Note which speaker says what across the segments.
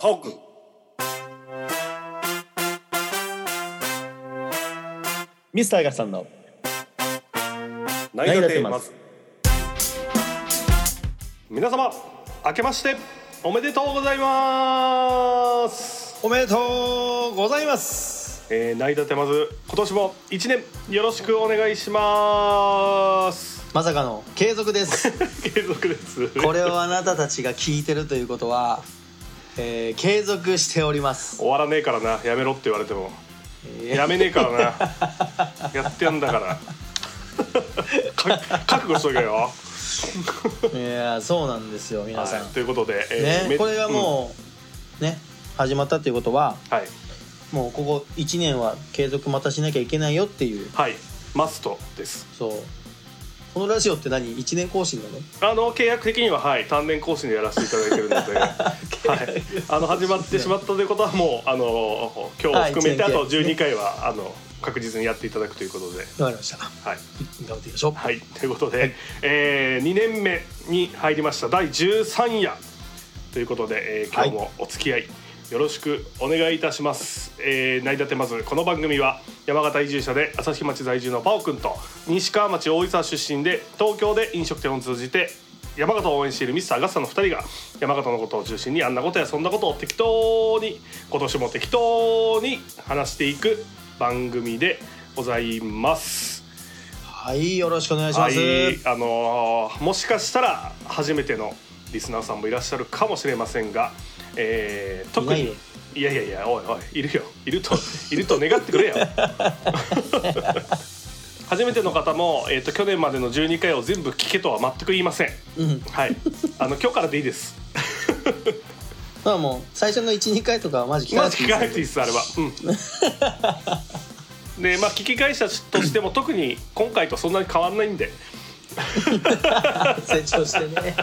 Speaker 1: パオくん
Speaker 2: ミスターガさんの。
Speaker 1: 何がテーマず皆様明けましておめでとうございます。
Speaker 2: おめでとうございます。
Speaker 1: えー、内田てまず今年も一年よろしくお願いします。
Speaker 2: まさかの継続です。
Speaker 1: 継続です。
Speaker 2: これをあなたたちが聞いてるということは、えー継続しております、
Speaker 1: 終わらねえからな。やめろって言われても。
Speaker 2: えー
Speaker 1: やめねえからな。やってやんだから。か覚悟しとけよ。
Speaker 2: いやそうなんですよ皆さん、
Speaker 1: はい、ということで、えーめ
Speaker 2: ねこれがもう、ね始まったっていうことは
Speaker 1: うんはい。
Speaker 2: もうここ1年は継続またしなきゃいけないよっていう。
Speaker 1: はい。マストです。
Speaker 2: そうこのラジオって何？1年更新なの？
Speaker 1: あの契約的にははい。単年更新でやらせていただいてるので、はい、あの始まってしまったということはもうあの今日含めてあと
Speaker 2: はい一年契約
Speaker 1: 12回はあの確実にやっていただくということで、
Speaker 2: わかりました。
Speaker 1: はい。
Speaker 2: 頑張っていきましょう。
Speaker 1: はい、ということで、え2年目に入りました第13夜ということで、えー今日もお付き合いよろしくお願いいたします。えー、成り立てまずこの番組は山形移住者で朝日町在住のパオくんと西川町大井沢出身で東京で飲食店を通じて山形を応援しているミスターガッサの2人が山形のことを中心にあんなことやそんなことを適当に今年も適当に話していく番組でございます。
Speaker 2: はいよろしくお願いします、
Speaker 1: はい、あのーもしかしたら初めてのリスナーさんもいらっしゃるかもしれませんが、えー、特に。
Speaker 2: い
Speaker 1: やいやいやおいおいいるよ。いると いると願ってくれよ。初めての方も、えー、と去年までの12回を全部聞けとは全く言いません。
Speaker 2: うん。
Speaker 1: はい。あの今日からでいいです。
Speaker 2: まあもう最初の12回とかはマジ聞か
Speaker 1: ま
Speaker 2: なくていい
Speaker 1: ですあれは。うん。でまあ聞き返したとしても特に今回とそんなに変わんないんで。
Speaker 2: 成長してね。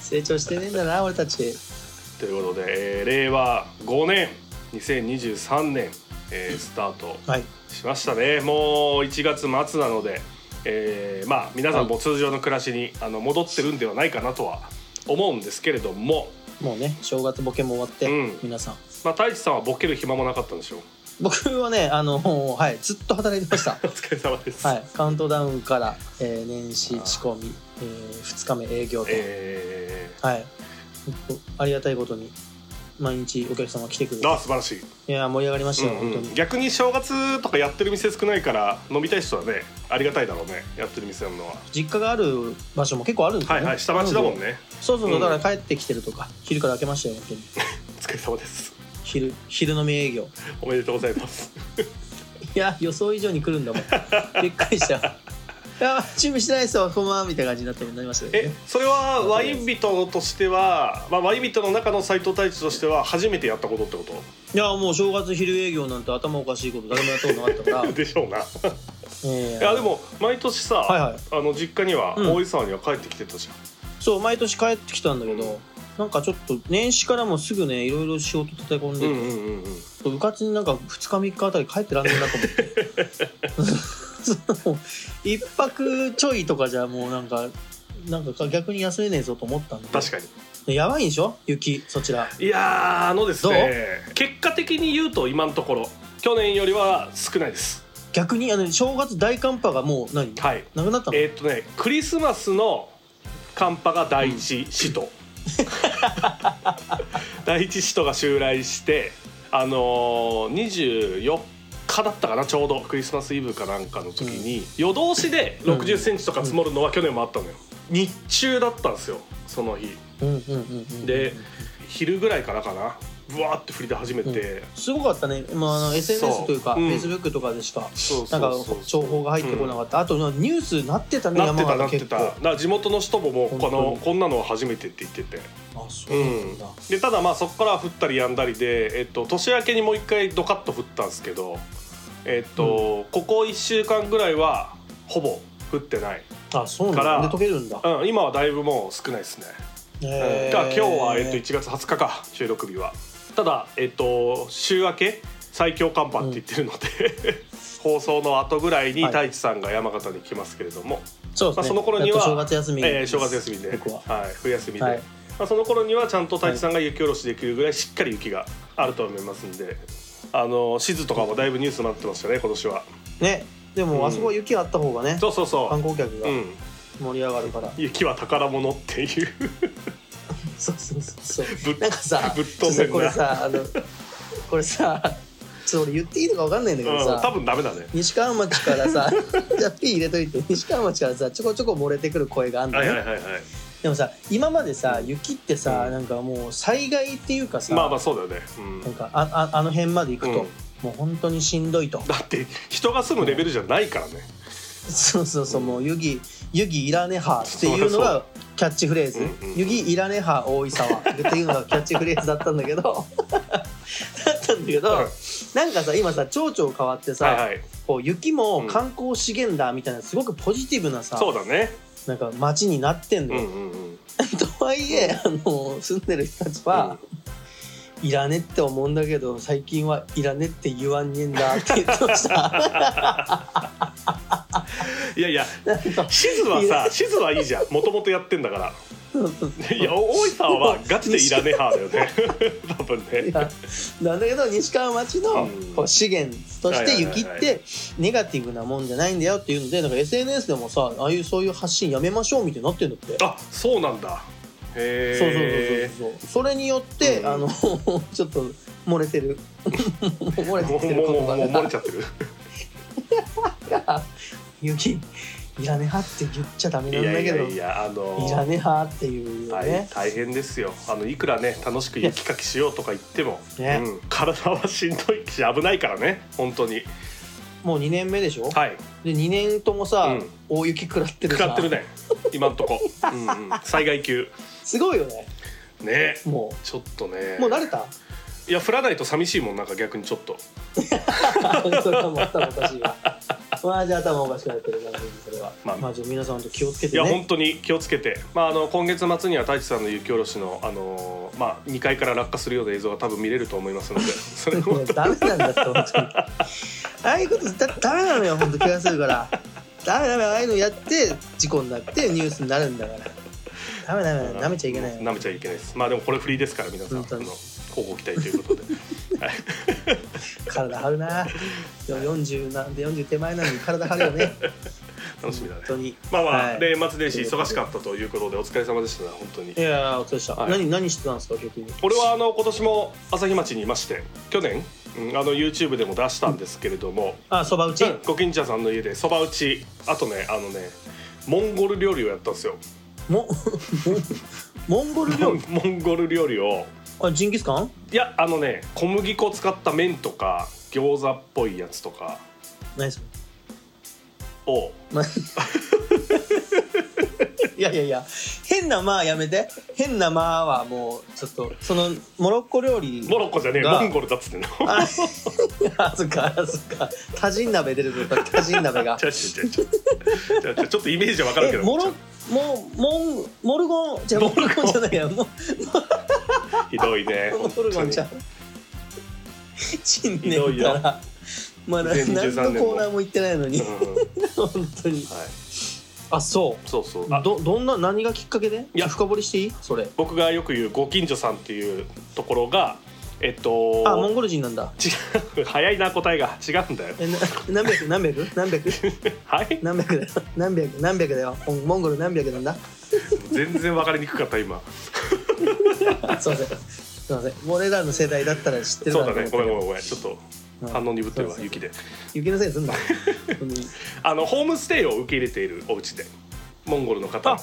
Speaker 2: 成長してねえんだな俺たち
Speaker 1: ということで、えー令和5年2023年、えースタート
Speaker 2: はい。
Speaker 1: しましたね。もう1月末なので、えーまあ皆さんも通常の暮らしにあの戻ってるんではないかなとは思うんですけれども、
Speaker 2: もうね正月ボケも終わって、
Speaker 1: うん。
Speaker 2: 皆さん。
Speaker 1: まあ、太一さんはボケる暇もなかったんでしょう。
Speaker 2: 僕はねあのはいずっと働いてました。
Speaker 1: お疲れ様です、
Speaker 2: はい。カウントダウンから、えー年始仕込み、え2日目営業と、
Speaker 1: え
Speaker 2: はい本当ありがたいことに毎日お客様来てくれ
Speaker 1: ー、
Speaker 2: て。
Speaker 1: あ素晴らしい、
Speaker 2: いや盛り上がりましたよ、
Speaker 1: うんうん、
Speaker 2: 本当に。
Speaker 1: 逆に正月とかやってる店少ないから飲みたい人はねありがたいだろうねやってる店なのは。
Speaker 2: 実家がある場所も結構あるんですよね。
Speaker 1: はいはい下町だもんね。
Speaker 2: そうそうそう、
Speaker 1: うん。
Speaker 2: だから帰ってきてるとか昼から開けましたよ本当に。
Speaker 1: お疲れ様です。
Speaker 2: 昼昼飲み営業。
Speaker 1: おめでとうございます。
Speaker 2: いや予想以上に来るんだもん。びっくりした。いや準備してないですよこんばんはみたいな感じになってなりましたけど
Speaker 1: え
Speaker 2: ね
Speaker 1: それはワイン人としては、まあ、ワイン人の中の斎藤太一としては初めてやったことってこと？
Speaker 2: いやもう正月昼営業なんて頭おかしいこと誰もやったことなかったから。
Speaker 1: でしょうな。い
Speaker 2: え。え
Speaker 1: やでも毎年さ、
Speaker 2: はいはい。
Speaker 1: あの実家には、
Speaker 2: うん。
Speaker 1: 大井沢には帰ってきてたじゃん。
Speaker 2: そう毎年帰ってきたんだけどなんかちょっと年始からもすぐねいろいろ仕事立て込んでて、
Speaker 1: うんうんうんうん。
Speaker 2: 部活になんか2日3日あたり帰ってらんねえなと思って そ の一泊ちょいとかじゃもうなんかなんか逆に休めねえぞと思ったんで
Speaker 1: 確かに。
Speaker 2: やばいんでしょ？雪そちら
Speaker 1: いやーあのですね結果的に言うと今のところ去年よりは少ないです。
Speaker 2: 逆にあの正月大寒波がもう何？
Speaker 1: はい。
Speaker 2: なくなったの、
Speaker 1: えーっとねクリスマスの寒波が第一使徒。第一使徒が襲来してあのー、24日だったかなちょうどクリスマスイブかなんかの時に、夜通しで6 0ンチとか積もるのは去年もあったのよ。日中だったんですよその日。
Speaker 2: うんうんうんうん
Speaker 1: で昼ぐらいからかな。ブワーって降り出始めて、
Speaker 2: すごかったね、まあ、あの SNS というか、
Speaker 1: うん。
Speaker 2: Facebook とかでしかなんか情報が入ってこなかった、あとニュースなってたね
Speaker 1: なってた
Speaker 2: 山
Speaker 1: なってた。地元の人ももうこのこんなのは初めてって言ってて。
Speaker 2: あそうなんだ、
Speaker 1: でただまあそこから降ったりやんだりで、えっと、年明けにもう一回ドカッと降ったんですけど、えっとここ1週間ぐらいはほぼ降ってない、
Speaker 2: あそうなん
Speaker 1: から
Speaker 2: だで溶けるんだ、
Speaker 1: うん、今はだいぶもう少ないですね、
Speaker 2: へー。
Speaker 1: だから今日は、えっと、1月20日か収録日は。ただ、えっと、週明け最強寒波って言ってるので、放送の後ぐらいに
Speaker 2: はい。
Speaker 1: 太一さんが山形に来ますけれども、
Speaker 2: そうですね、
Speaker 1: まあ、その頃には、
Speaker 2: やっと正月休み、
Speaker 1: えー正月休みで、
Speaker 2: 僕は。
Speaker 1: はい、冬休みで、
Speaker 2: はい。
Speaker 1: まあ、その頃にはちゃんと太一さんが雪下ろしできるぐらいしっかり雪があると思いますんであの静とかもだいぶニュースになってましたね今年は。
Speaker 2: ね。で
Speaker 1: うん。
Speaker 2: もあそこ雪あった方がね、
Speaker 1: そうそうそ
Speaker 2: 観
Speaker 1: う、
Speaker 2: 光客が
Speaker 1: うん、
Speaker 2: 盛り上がるから、
Speaker 1: 雪は宝物っていう。
Speaker 2: そうそうそうそう。
Speaker 1: ぶ
Speaker 2: なんかさ
Speaker 1: ぶっ飛んでんな。
Speaker 2: これさあのこれさちょっと俺言っていいのか分かんないんだけど
Speaker 1: うん、
Speaker 2: さ、
Speaker 1: 多分ダメだね。
Speaker 2: 西川町からさ じゃあ P 入れといて。西川町からさちょこちょこ漏れてくる声があんだね、
Speaker 1: はいはいはいはい
Speaker 2: でもさ今までさ雪ってさ、
Speaker 1: うん。
Speaker 2: なんかもう災害っていうかさ、
Speaker 1: まあまあそうだよね、うん。
Speaker 2: なんかあああの辺まで行くと、
Speaker 1: うん。
Speaker 2: もう本当にしんどいと。
Speaker 1: だって人が住むレベルじゃないからね。
Speaker 2: そうそうそうもう湯気湯気いらねはっていうのがキャッチフレーズ。湯気いらねは大井沢っていうのが キャッチフレーズだったんだけど。だったんだけど、
Speaker 1: はい
Speaker 2: なんかさ今さ町長変わってさ、
Speaker 1: はいはい。
Speaker 2: こう雪も観光資源だみたいなすごくポジティブなさ、
Speaker 1: そうだね
Speaker 2: なんか街になってん
Speaker 1: うん
Speaker 2: のよ、
Speaker 1: うんうん
Speaker 2: とはいえあの住んでる人たちは、いらねって思うんだけど最近はいらねって言わんねえんだって言ってました。
Speaker 1: いやいや
Speaker 2: なんか
Speaker 1: 地図はさ地図はいいじゃん。もともとやってんだから。いや大井さんはガチでいらねえ派だよね。多分
Speaker 2: い
Speaker 1: ね
Speaker 2: やなんだけど西川町の
Speaker 1: うん。
Speaker 2: こう資源として雪ってネガティブなもんじゃないんだよっていうのでなんか SNS でもさああいうそういう発信やめましょうみたいになってんだって。
Speaker 1: あそうなんだへ
Speaker 2: そう
Speaker 1: え
Speaker 2: そうそうそうそう。それによって、
Speaker 1: うん。
Speaker 2: あの ちょっと漏れてる。漏れ
Speaker 1: もう
Speaker 2: てる
Speaker 1: 漏
Speaker 2: 葉
Speaker 1: れちゃってる
Speaker 2: が「雪いらねは」って言っちゃダメなんだけど
Speaker 1: やいやあの
Speaker 2: いらねはっていう
Speaker 1: 大
Speaker 2: ね、
Speaker 1: 大変ですよあのいくらね楽しく雪かきしようとか言っても、
Speaker 2: ね
Speaker 1: うん、体はしんどいし危ないからね本当に
Speaker 2: もう2年目でしょ、
Speaker 1: はい
Speaker 2: で2年ともさ、
Speaker 1: うん
Speaker 2: 大雪食らってるさ
Speaker 1: 使ってるね今んとこ、うんうん、災害級
Speaker 2: すごいよね。
Speaker 1: ね。
Speaker 2: も
Speaker 1: ちょっとね。
Speaker 2: うもう慣れた？
Speaker 1: いや降らないと寂しいもんなんか逆にちょっと。
Speaker 2: それはもう頭おかしいわ。まあじゃあ頭おかしくなってる感じそれは。
Speaker 1: まあ。
Speaker 2: まあじゃあ皆さんと気をつけ
Speaker 1: いや
Speaker 2: てね
Speaker 1: 本当に気をつけて、まあ、あの今月末には太一さんの雪下ろしの、あのーまあ、2階から落下するような映像が多分見れると思いますので。それ
Speaker 2: い
Speaker 1: も
Speaker 2: やダメなんだって本当に。ああいうことだダメなのよ本当怪我するから。ダメダメああいうのやって事故になってニュースになるんだからダメダメダメちゃいけない。よ
Speaker 1: 舐めちゃいけないです。まあでもこれフリーですから皆さんあの
Speaker 2: 本当に。
Speaker 1: 交互期待ということで、はい、
Speaker 2: 体張るな。でも40なんで40手前なのに体張るよね。
Speaker 1: 楽しみだね。
Speaker 2: 本当に。
Speaker 1: まあまあ、
Speaker 2: はい。
Speaker 1: 年末年始忙しかったということでお疲れ様でしたね本当に。
Speaker 2: いやーお疲れでした、
Speaker 1: はい。
Speaker 2: 何何してたんですか逆に
Speaker 1: 俺はあの今年も朝日町にいまして去年、うん、あの YouTube でも出したんですけれども、
Speaker 2: あそば打ち、
Speaker 1: うんご近所さんの家でそば打ち。あとねあのねモンゴル料理をやったんですよ
Speaker 2: も モンゴル料理？
Speaker 1: モンゴル料理を。
Speaker 2: あジンギスカン？
Speaker 1: いやあのね小麦粉を使った麺とか餃子っぽいやつとか。
Speaker 2: 何それ？
Speaker 1: を。
Speaker 2: い やいやいや変なまあやめて。変なまあはもうちょっとそのモロッコ料理
Speaker 1: モロッコじゃねえ
Speaker 2: が
Speaker 1: モンゴルだっつってんの。
Speaker 2: ああそっかあそっか。タジン鍋出るとタジン鍋が。
Speaker 1: ちょちょちょちょちょちょっとイメージわかるけど
Speaker 2: えモロモモンモルゴンじゃモルゴンじゃないやモ
Speaker 1: ひどいね
Speaker 2: モルゴンちゃん新年からまだ
Speaker 1: 2013
Speaker 2: 何のコーナーも行ってないのに
Speaker 1: うん
Speaker 2: 本当に
Speaker 1: はい
Speaker 2: あそ
Speaker 1: そうそう。あ
Speaker 2: うどどんな何がきっかけで？
Speaker 1: いや。
Speaker 2: 深掘りしていい？それ。
Speaker 1: 僕がよく言うご近所さんっていうところがえっと
Speaker 2: あモンゴル人なんだ。
Speaker 1: 違う。早いな答えが。違うんだよ。
Speaker 2: えな何百？何百？何百？
Speaker 1: はい？
Speaker 2: 何百だよ。何百？何百だよ。モンモンゴル何百なんだ？
Speaker 1: 全然分かりにくかった今。
Speaker 2: すいません。すいません。俺らの世代だったら知ってる
Speaker 1: そうだね。ごめんごめん
Speaker 2: ん
Speaker 1: ごめん。ちょっと反応鈍ってるわ雪で。
Speaker 2: 雪のせいにすんな 本当に。
Speaker 1: あのホームステイを受け入れているお家でモンゴルの方。
Speaker 2: あ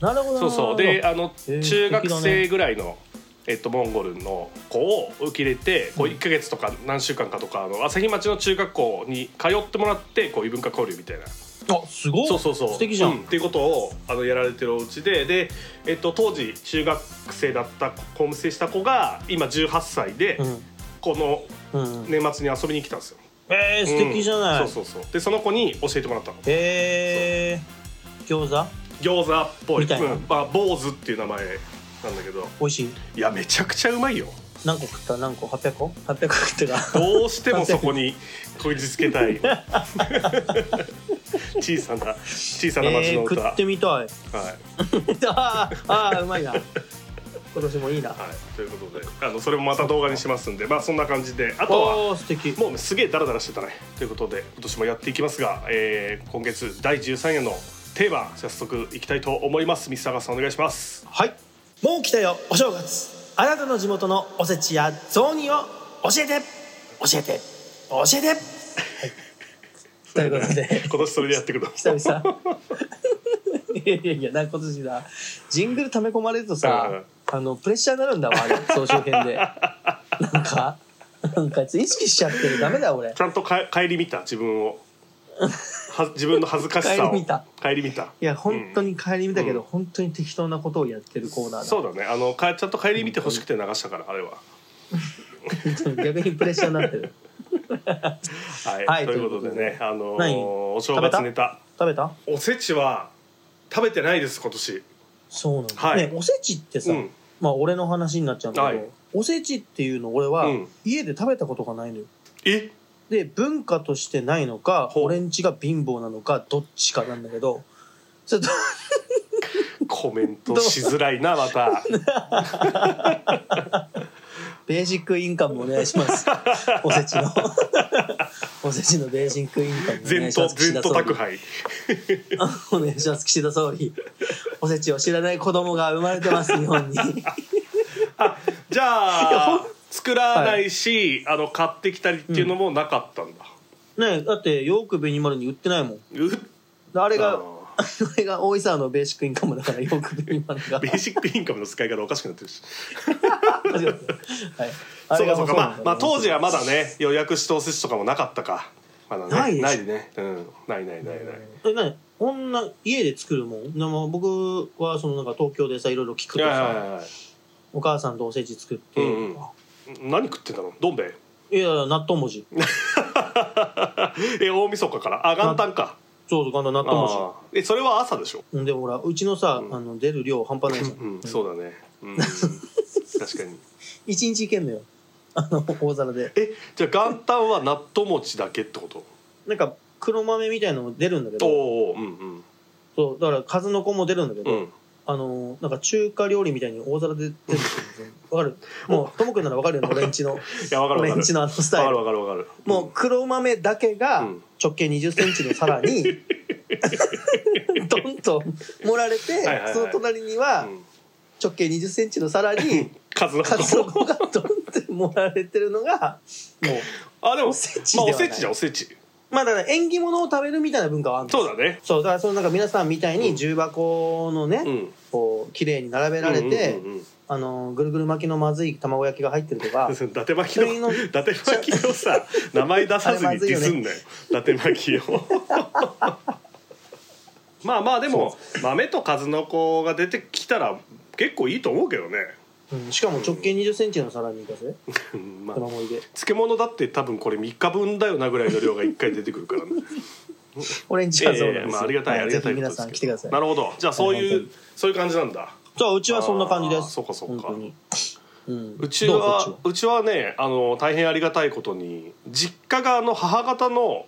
Speaker 2: なるほど。
Speaker 1: そうそう。であの中学生
Speaker 2: ね
Speaker 1: ぐらいのえっと、モンゴルの子を受け入れてこう1か月とか何週間かとかあの朝日町の中学校に通ってもらってこう異文化交流みたいな。
Speaker 2: あすごい。
Speaker 1: そうそうそう。
Speaker 2: 素敵じゃん、
Speaker 1: うん。っていうことをあのやられてるお家で。で、えっと、当時中学生だったホームステイした子が今18歳で、この
Speaker 2: うん。うん、
Speaker 1: 年末に遊びに来たんですよ。
Speaker 2: えー、素敵じゃない、
Speaker 1: うんそうそうそう。でその子に教えてもらったの。
Speaker 2: えー、餃子？
Speaker 1: 餃子っぽい。
Speaker 2: みたいな。
Speaker 1: うん。まあ、坊主っていう名前なんだけど。
Speaker 2: 美味しい？
Speaker 1: いやめちゃくちゃうまいよ。
Speaker 2: 何個食った？何個？800個 ?800 個食ってた？
Speaker 1: どうしてもそこにこじつけたい。小さな小さな町
Speaker 2: えー、
Speaker 1: の歌、
Speaker 2: 食ってみたい。
Speaker 1: はい。
Speaker 2: あーあーうまいな今年もいいな。
Speaker 1: はい、ということであのそれもまた動画にしますんでまあそんな感じであとは
Speaker 2: 素敵。
Speaker 1: もうすげえダラダラしてたね。ということで今年もやっていきますが、えー今月第13夜のテーマ早速いきたいと思います。ミスターガスさんお願いします。
Speaker 2: はい。もう来たよお正月。あなたの地元のおせちや雑煮を教えて。教えて。教えて、はい、ということで。
Speaker 1: 今年それでやってくる
Speaker 2: 久々。いやいやいや今年さジングル溜め込まれるとさ、
Speaker 1: うん
Speaker 2: あのプレッシャーになるんだわあれ 総集編で。なんかなんか意識しちゃってる。ダメだよ俺。
Speaker 1: ちゃんとか帰り見た自分を。は自分の恥ずかしさを。
Speaker 2: 顧みた。
Speaker 1: 帰り見た。
Speaker 2: いや本当に帰り見たけど、
Speaker 1: うん。
Speaker 2: 本当に適当なことをやってるコーナーだ。
Speaker 1: そうだね。あのかちゃんと帰り見てほしくて流したからあれは。
Speaker 2: 逆にプレッシャーになってる。
Speaker 1: はい、
Speaker 2: はい
Speaker 1: ということでねあのー
Speaker 2: 何？
Speaker 1: お正月ネタ。
Speaker 2: 食べた？
Speaker 1: おせちは食べてないです今年
Speaker 2: そうなんだ、
Speaker 1: はい。
Speaker 2: ねおせちってさ、
Speaker 1: うん。
Speaker 2: まあ俺の話になっちゃうんだけど、
Speaker 1: はい。
Speaker 2: おせちっていうの俺は
Speaker 1: うん。
Speaker 2: 家で食べたことがないのよ。
Speaker 1: え？
Speaker 2: で文化としてないのか俺んちが貧乏なのかどっちかなんだけど。ちょっと
Speaker 1: コメントしづらいなまた
Speaker 2: ベーシックインカムお願いします。おせちの。おせちのベーシックインカムお願
Speaker 1: 全
Speaker 2: いします。
Speaker 1: と全と宅配。
Speaker 2: お願いします。岸田総理。おせちを知らない子供が生まれてます日本に。
Speaker 1: じゃあ作らないし、あの買ってきたりっていうのもなかったんだ、
Speaker 2: ねだってヨークベニマルに売ってないもん。
Speaker 1: う
Speaker 2: あれが
Speaker 1: あ
Speaker 2: あれが大井沢のベーシックインカムだからヨークベニマルが
Speaker 1: ーベーシックインカムの使い方おかしくなってるし。
Speaker 2: はい
Speaker 1: そうか。そうかまあ、まあ、当時はま
Speaker 2: だ
Speaker 1: だね予約しておせちとかもなかったか。まだね
Speaker 2: ないでしょ。
Speaker 1: ないね。うん。ないないないない。
Speaker 2: え何こんな家で作るもん？でも僕はそのなんか東京でさいろいろ聞くと
Speaker 1: いやいやい
Speaker 2: さ
Speaker 1: やい。や
Speaker 2: お母さんとおせち作って、
Speaker 1: うんうん。何食ってたのどん兵衛？
Speaker 2: いや納豆文字
Speaker 1: え大晦日から。あ元旦か
Speaker 2: そうそうあの納豆文字
Speaker 1: あー。えそれは朝でしょ？
Speaker 2: うんでもほらうちのさ、
Speaker 1: うん。
Speaker 2: あの出る量半端ないじゃん、
Speaker 1: うんそうだね。うん。確かに。
Speaker 2: 一日いけんのよ。あの大皿で。
Speaker 1: えじゃあ元旦は納豆餅だけってこと？
Speaker 2: なんか黒豆みたいなのも出るんだけど。
Speaker 1: おおうんうん。
Speaker 2: そうだから数の子も出るんだけど、
Speaker 1: うん。
Speaker 2: あのなんか中華料理みたいに大皿で出るんですよわかる？もうともくんならわかるよね俺んちの。
Speaker 1: いやわかるわかる。
Speaker 2: 俺んちのあのスタイル。
Speaker 1: わかるわかる。わかる
Speaker 2: もう黒豆だけが
Speaker 1: うん
Speaker 2: 直径2 0ンチの皿に ドンと盛られて
Speaker 1: はいはいはい。
Speaker 2: その隣には
Speaker 1: うん。
Speaker 2: 直径2 0ンチの皿に
Speaker 1: 数の
Speaker 2: 子がドンって盛られてるのがもう
Speaker 1: あでも
Speaker 2: おせち
Speaker 1: まあ
Speaker 2: ではない。
Speaker 1: おせちじゃんおせち。
Speaker 2: まあだから縁起物を食べるみたいな文化はあるんです
Speaker 1: そうだね。
Speaker 2: そうだからそのなんか皆さんみたいに重箱のね、
Speaker 1: うん。
Speaker 2: こう綺麗に並べられて、
Speaker 1: うんうんうん
Speaker 2: あのぐるぐる巻きのまずい卵焼きが入ってるとか
Speaker 1: うん伊達巻き
Speaker 2: の
Speaker 1: の伊達巻きのさ名前出さずにディスんなよ伊達巻きを。まあまあでも豆と数の子が出てきたら結構いいと思うけどね。
Speaker 2: うん、しかも直径2 0ンチの皿にいかせ。
Speaker 1: うんまあ漬物だって多分これ3日分だよなぐらいの量が1回出てくるからね。
Speaker 2: 俺んちはそうなんですよ、
Speaker 1: ええまあありがたい
Speaker 2: は
Speaker 1: ありがたい
Speaker 2: 皆さん来てください。
Speaker 1: なるほど。じゃあそういう
Speaker 2: はい本
Speaker 1: そういう感じなんだ
Speaker 2: そううちはそんな感じです。
Speaker 1: そうかそうか。
Speaker 2: うん、
Speaker 1: うちはうちは？ねあの大変ありがたいことに実家があの母方の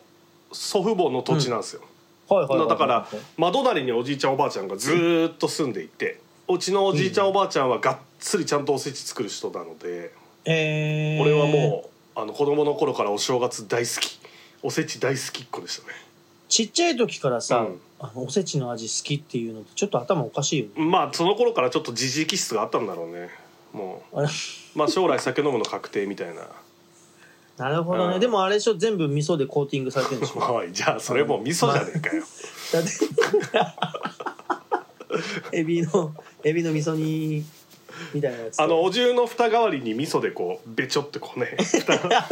Speaker 1: 祖父母の土地なんですよ、
Speaker 2: はいはいはいはい
Speaker 1: だから窓なりにおじいちゃんおばあちゃんがずーっと住んでいてうちのおじいちゃんおばあちゃんはがっつりちゃんとおせち作る人なので
Speaker 2: えー、
Speaker 1: 俺はもうあの子供の頃からお正月大好き。おせち大好きっ子でしたね
Speaker 2: ちっちゃい時からさ、
Speaker 1: うん。
Speaker 2: あのおせちの味好きっていうのってちょっと頭おかしいよね。
Speaker 1: まあその頃からちょっと自治気質があったんだろうね。も
Speaker 2: あれ？
Speaker 1: う まあ将来酒飲むの確定みたいな。
Speaker 2: なるほどね、
Speaker 1: うん。
Speaker 2: でもあれでしょ全部味噌でコーティングされてるんでしょ？
Speaker 1: おいじゃあそれもう味噌じゃねえかよ。
Speaker 2: だって エビのエビの味噌煮みたいなやつ。
Speaker 1: あのお重の蓋代わりに味噌でこうべちょってこうね
Speaker 2: あ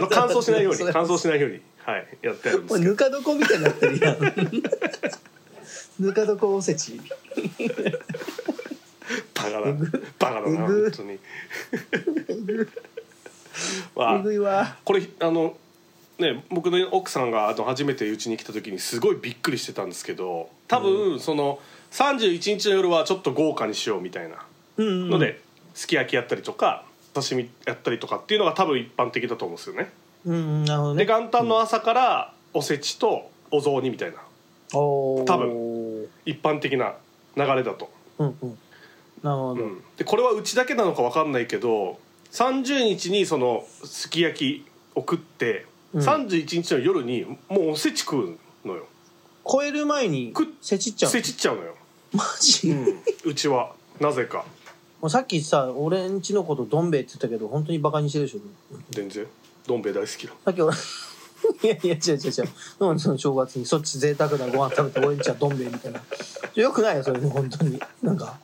Speaker 1: の乾燥しないように乾燥しないようにはいやってあるんです
Speaker 2: ぬか床みたいになってるやん。ぬか床おせち。
Speaker 1: バカだバカだな本当に。まあこれあのね僕の奥さんがあの初めてうちに来た時にすごいびっくりしてたんですけど多分その31日の夜はちょっと豪華にしようみたいなので、すき焼きやったりとか刺身やったりとかっていうのが多分一般的だと思うんですよね。
Speaker 2: うんうんなるほどね。
Speaker 1: で元旦の朝からおせちとお雑煮みたいな。多分一般的な流れだと。
Speaker 2: うんうん。なるほど、
Speaker 1: うん、でこれはうちだけなのか分かんないけど30日にそのすき焼きを食って、
Speaker 2: うん。
Speaker 1: 31日の夜にもうおせち食うのよ。
Speaker 2: 超える前に
Speaker 1: く
Speaker 2: せちっちゃう
Speaker 1: せちっちゃうのよ、
Speaker 2: マジ、
Speaker 1: うん、うちは。なぜか
Speaker 2: もうさっきさ俺んちのことどん兵衛って言ったけど本当にバカにしてるでしょ？
Speaker 1: 全然。どん兵衛大好きだ。
Speaker 2: さっき俺 いやいや違う違う違う。なんでその正月にそっち贅沢なご飯食べて俺んちはどん兵衛みたいな。よくないよそれ本当に。なんか。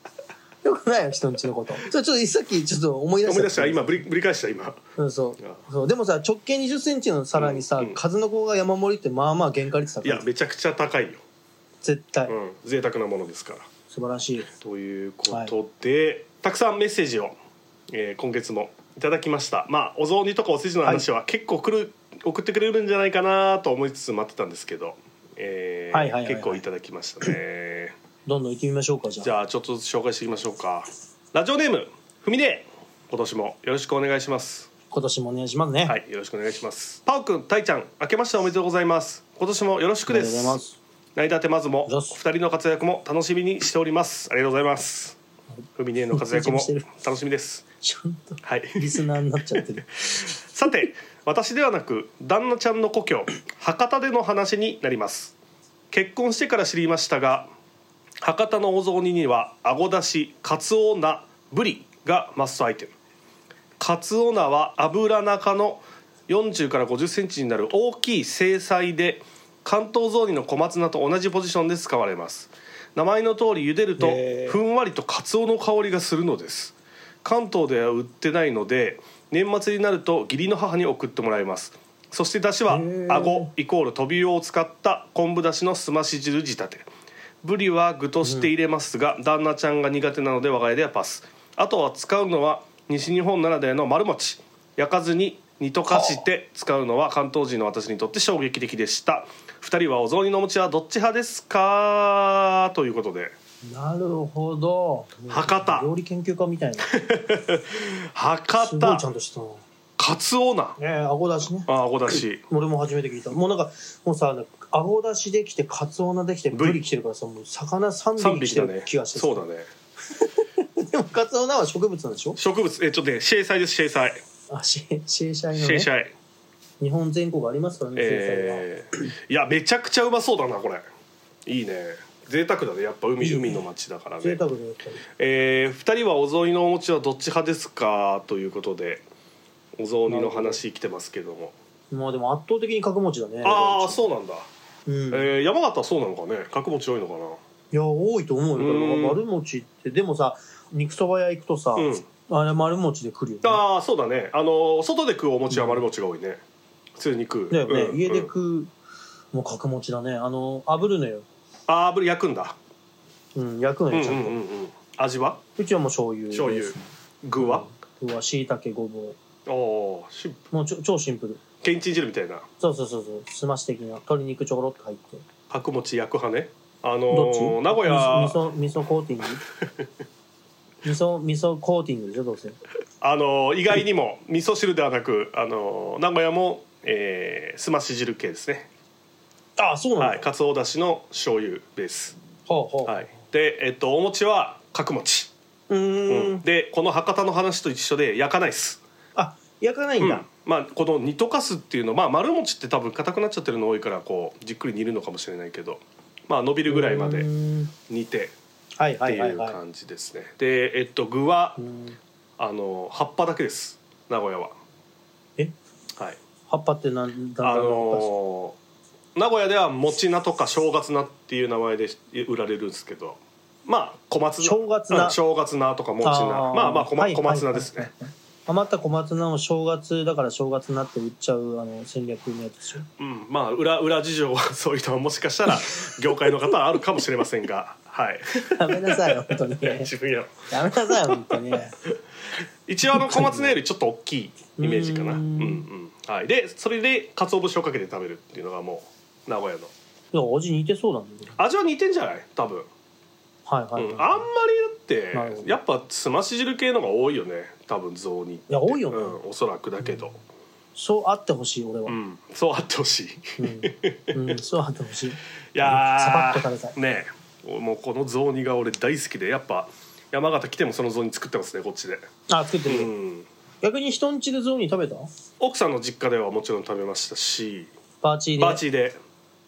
Speaker 2: よくないよ人んちのこと。それちょっとさっきちょっと思い出した。
Speaker 1: 思い出した。今ぶりぶり返した今。
Speaker 2: うんそう。
Speaker 1: あ
Speaker 2: そう。でもさ直径2 0ンチの皿にさ、
Speaker 1: うんうん。
Speaker 2: 数の子が山盛りってまあまあ原価率高い。
Speaker 1: いやめちゃくちゃ高いよ、
Speaker 2: 絶対、
Speaker 1: うん、贅沢なものですから。
Speaker 2: 素晴らしい。
Speaker 1: ということで、たくさんメッセージを、えー今月もいただきました。まあお雑煮とかおせちの話は結構来る、送ってくれるんじゃないかなと思いつつ待ってたんですけど、え結構いただきましたね。
Speaker 2: どんどん行ってみましょうかじゃあ。
Speaker 1: じゃあちょっとずつ紹介していきましょうか。ラジオネームふみね。今年もよろしくお願いします。
Speaker 2: 今年もお願いしますね、
Speaker 1: はいよろしくお願いします。パオくんたいちゃん明けましておめでとうございます。今年もよろしく
Speaker 2: ありがとう
Speaker 1: です
Speaker 2: ございます。
Speaker 1: 成田てまずも
Speaker 2: ざっす。
Speaker 1: 二人の活躍も楽しみにしております。ありがとうございますふみねの活躍も 楽しみです。
Speaker 2: ちゃんと
Speaker 1: はい。
Speaker 2: リスナーになっちゃってる。
Speaker 1: さて私ではなく旦那ちゃんの故郷博多での話になります。結婚してから知りましたが博多のお雑煮にはあごだしかつお菜ぶりがマストアイテム。かつお菜は油中の40から50センチになる大きい精細で関東雑煮の小松菜と同じポジションで使われます名前の通り茹でるとふんわりとかつおの香りがするのです。関東では売ってないので年末になると義理の母に送ってもらいます。そして出汁はあごイコールトビウオを使った昆布だしのすまし汁仕立て。ブリは具として入れますが、旦那ちゃんが苦手なので我が家ではパス。あとは使うのは西日本ならではの丸餅。焼かずに煮溶かして使うのは関東人の私にとって衝撃的でした二人はお雑煮のお餅はどっち派ですか？ということで。
Speaker 2: なるほど。
Speaker 1: 博多。
Speaker 2: 料理研究家みたいな。
Speaker 1: 博
Speaker 2: すごいちゃ
Speaker 1: 多
Speaker 2: んとした。の
Speaker 1: かつお菜
Speaker 2: ええあごだしね。
Speaker 1: ああごだし。
Speaker 2: 俺も初めて聞いた。もうなんかもうさあごだしできてかつお菜できてブリ来てるからさもう魚3
Speaker 1: 3
Speaker 2: 匹来てる気がして
Speaker 1: そうだね。
Speaker 2: でもかつお菜は植物なんでしょ？
Speaker 1: 植物。えちょっとねシェイサイですシェイサイ。
Speaker 2: あシェシェイシャイのね。
Speaker 1: シェイシャイ
Speaker 2: 日本全国ありますからね、
Speaker 1: えー、いやめちゃくちゃうまそうだなこれ。いいね。贅沢だねやっぱ海
Speaker 2: いいね。
Speaker 1: 海の町だから
Speaker 2: 贅
Speaker 1: ね
Speaker 2: 沢でやっぱり
Speaker 1: えー、2人はお雑煮のお餅はどっち派ですか？ということでお雑煮の話来てますけども。
Speaker 2: まあでも圧倒的に角餅だね
Speaker 1: ああそうなんだ、
Speaker 2: う、うん、い
Speaker 1: えー、山形はそうなのかね？角餅多いのか
Speaker 2: や多いと思うよ。丸餅ってでもさ肉そば屋行くとさ、
Speaker 1: なうん。
Speaker 2: あれ丸餅で来るよね。
Speaker 1: ああそうだね。あの外で食うお餅は丸餅が多いね普通に食う。
Speaker 2: だよね、
Speaker 1: うん
Speaker 2: 家で
Speaker 1: うん
Speaker 2: 食うもう角餅だね。あの炙るのよ。
Speaker 1: ああぶり焼くんだ。
Speaker 2: うん焼くの
Speaker 1: うんうん
Speaker 2: よちゃんと、
Speaker 1: うんうん味は？
Speaker 2: うちはもう醤油
Speaker 1: 醤油。具は、
Speaker 2: 具はしいたけごぼ
Speaker 1: おおーし
Speaker 2: うもうちょ超シンプル。
Speaker 1: けんちん汁みたいな。
Speaker 2: そうそうそうそう。すまし的な。鶏肉ちょろっと入って。
Speaker 1: 角餅焼く派ね。あの
Speaker 2: どっち？
Speaker 1: ー名古屋。
Speaker 2: 味噌味噌コーティング？味噌味噌コーティングでしょどうせ。
Speaker 1: あの意外にも味噌汁ではなくあの名古屋も、えー、すまし汁系ですね。
Speaker 2: ああそうなんだ、
Speaker 1: はいかつおだしの醤油ベース。
Speaker 2: ほうほう、
Speaker 1: はい。でえっとお餅は角餅、
Speaker 2: うーん。
Speaker 1: うん。でこの博多の話と一緒で焼かないっす、
Speaker 2: あ焼かないんだ、
Speaker 1: うん。まあこの煮溶かすっていうのまあ丸餅って多分硬くなっちゃってるの多いからこうじっくり煮るのかもしれないけどまあ伸びるぐらいま
Speaker 2: う
Speaker 1: で煮て
Speaker 2: はい
Speaker 1: って
Speaker 2: はいうはい。
Speaker 1: 感じですね。でえっと具は
Speaker 2: うん。
Speaker 1: あの葉っぱだけです。名古屋は
Speaker 2: 葉っぱってなんだ
Speaker 1: あのー名古屋では餅菜とか正月菜っていう名前で売られるんですけどまあ小松菜。
Speaker 2: 正月菜。
Speaker 1: うん正月菜とか餅菜
Speaker 2: ー。
Speaker 1: まあまあ小,、
Speaker 2: はい
Speaker 1: 小松菜ですね、
Speaker 2: はいはいはい余った小松菜を正月だから正月になって売っちゃうあの戦略のやつでしょ。
Speaker 1: うんまあ裏裏事情は そういうのはもしかしたら業界の方はあるかもしれませんが。はい。
Speaker 2: やめなさいよ本当に。
Speaker 1: 自分や
Speaker 2: やめなさい本当に
Speaker 1: 一応あの小松菜よりちょっと大きいイメージかな。
Speaker 2: う
Speaker 1: うんんうん。はい。でそれで鰹節をかけて食べるっていうのがもう名古屋の。
Speaker 2: いや味似てそうなんだけど
Speaker 1: 味は似てんじゃない？多分。
Speaker 2: はいはい、はい。
Speaker 1: うん、あんまりだってやっぱすまし汁系のが多いよね。多分雑煮
Speaker 2: いや多いよね。
Speaker 1: うん、おそらくだけど、
Speaker 2: そうあってほしい俺は、
Speaker 1: うん。そうあってほしい。い
Speaker 2: うん、うん、そうあってほしい。
Speaker 1: や
Speaker 2: サバッと
Speaker 1: ー
Speaker 2: 食べたい。
Speaker 1: ねえ。もうこの雑煮が俺大好きでやっぱ山形来てもその雑煮作ってますねこっちで。
Speaker 2: あ作ってる、
Speaker 1: うん。
Speaker 2: 逆に人ん家で雑煮食べた？
Speaker 1: 奥さんの実家ではもちろん食べましたし。
Speaker 2: バーチーで？
Speaker 1: バーチーで。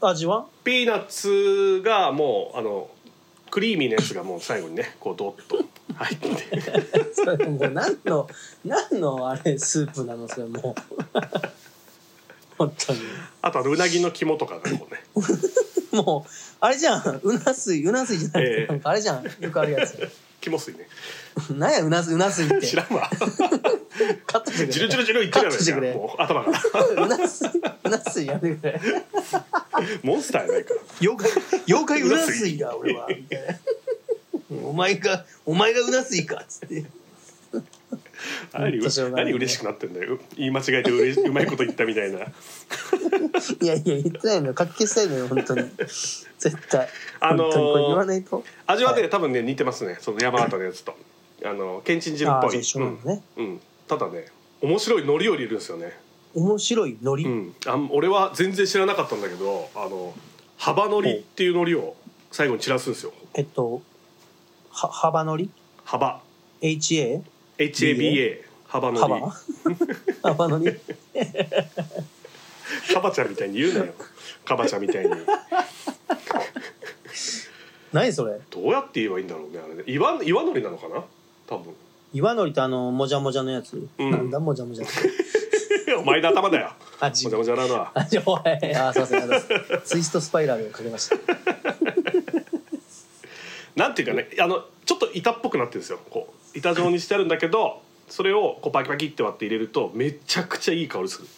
Speaker 2: 味は？
Speaker 1: ピーナッツがもうあのクリーミーなやつがもう最後にねこうドッと入って。
Speaker 2: それもう何の何のあれスープなのそれもう。本当に。
Speaker 1: あとあのうなぎの肝とかがこうね。
Speaker 2: もうあれじゃん。うな水うな水じゃなくて、
Speaker 1: ええ。
Speaker 2: なんかあれじゃん。よくあるやつ
Speaker 1: 肝水ね。
Speaker 2: 何やうなすうな水って。
Speaker 1: 知らんわ。
Speaker 2: カットしてくれ。
Speaker 1: ジュルジュルジュルいってるやつ
Speaker 2: カットしてくれ。
Speaker 1: もう頭から
Speaker 2: うな水うな水やめてくれ。
Speaker 1: モンスターやないか。
Speaker 2: 妖怪妖怪うな水だ俺は。みたいな。お前がお前がうな水かっつって
Speaker 1: 何
Speaker 2: う
Speaker 1: 嬉しくなってんだよ。言い間違えてうれ うまいこと言ったみたいな。い
Speaker 2: やいや言ってないのよ。かっけしたいのよ本当に。絶対。
Speaker 1: あのー
Speaker 2: 言わないと。
Speaker 1: 味はね、
Speaker 2: は
Speaker 1: 多分ね似てますね。その山形のやつと。あのけんちん汁っぽい。
Speaker 2: ね、
Speaker 1: うん、うんただね面白い海苔を入れるんですよね。
Speaker 2: 面白い海苔、
Speaker 1: うん、あ俺は全然知らなかったんだけどあの幅海苔っていう海苔を最後に散らすんですよ。
Speaker 2: えっとは幅のり
Speaker 1: 幅。
Speaker 2: HA
Speaker 1: HABA 幅海
Speaker 2: 幅
Speaker 1: 苔
Speaker 2: 幅のり。
Speaker 1: カバちゃんみたいに言うなよ。カバちゃんみたいに。
Speaker 2: 何それ？
Speaker 1: どうやって言えばいいんだろうねあれね。岩岩海苔なのかな？多分。
Speaker 2: 岩のりってあのもじゃもじゃのやつ、
Speaker 1: うん。
Speaker 2: なんだもじゃもじゃ
Speaker 1: お前の頭だよ。
Speaker 2: あ自
Speaker 1: もじゃ
Speaker 2: 分
Speaker 1: もじゃな。のは
Speaker 2: あじゃあおい。あすいませんツイストスパイラルをかけました。
Speaker 1: なんていうかねあのちょっと板っぽくなってるんですよこう板状にしてあるんだけどそれをこうパキパキって割って入れるとめちゃくちゃいい香りする。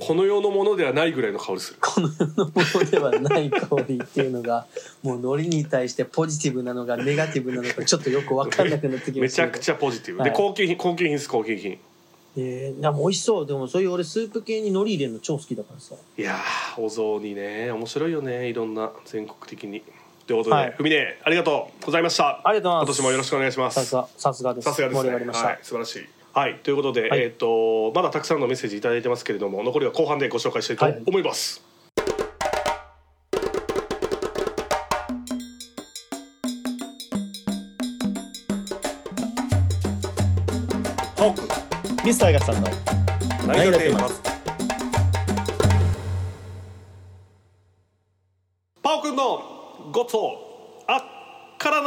Speaker 1: この世のものではないぐらいの香りする。
Speaker 2: この世のものではない香りっていうのが もう海苔に対してポジティブなのかネガティブなのかちょっとよく分かんなくなってきま
Speaker 1: め
Speaker 2: したゃ
Speaker 1: ちゃくちゃポジティブ、
Speaker 2: はい
Speaker 1: で高級品高級品です高級品
Speaker 2: えー、でも美味しそう。でもそういう俺スープ系に海苔入れるの超好きだからさ。
Speaker 1: いやーお雑煮ね。面白いよね。いろんな全国的にということで、
Speaker 2: はい。
Speaker 1: ふみねありがとうございました。
Speaker 2: ありがとうございます。
Speaker 1: 今年もよろしくお願いします。
Speaker 2: さすがさすがです。
Speaker 1: さすがですね。
Speaker 2: 盛り上がりました、
Speaker 1: はい、素晴らしい。はいということで、
Speaker 2: はい。
Speaker 1: えっ、とまだたくさんのメッセージいただいてますけれども残りは後半でご紹介したいと
Speaker 2: はい。
Speaker 1: 思います、パオくん
Speaker 2: ミスターガさんの
Speaker 1: 何がテーマごちそうあっから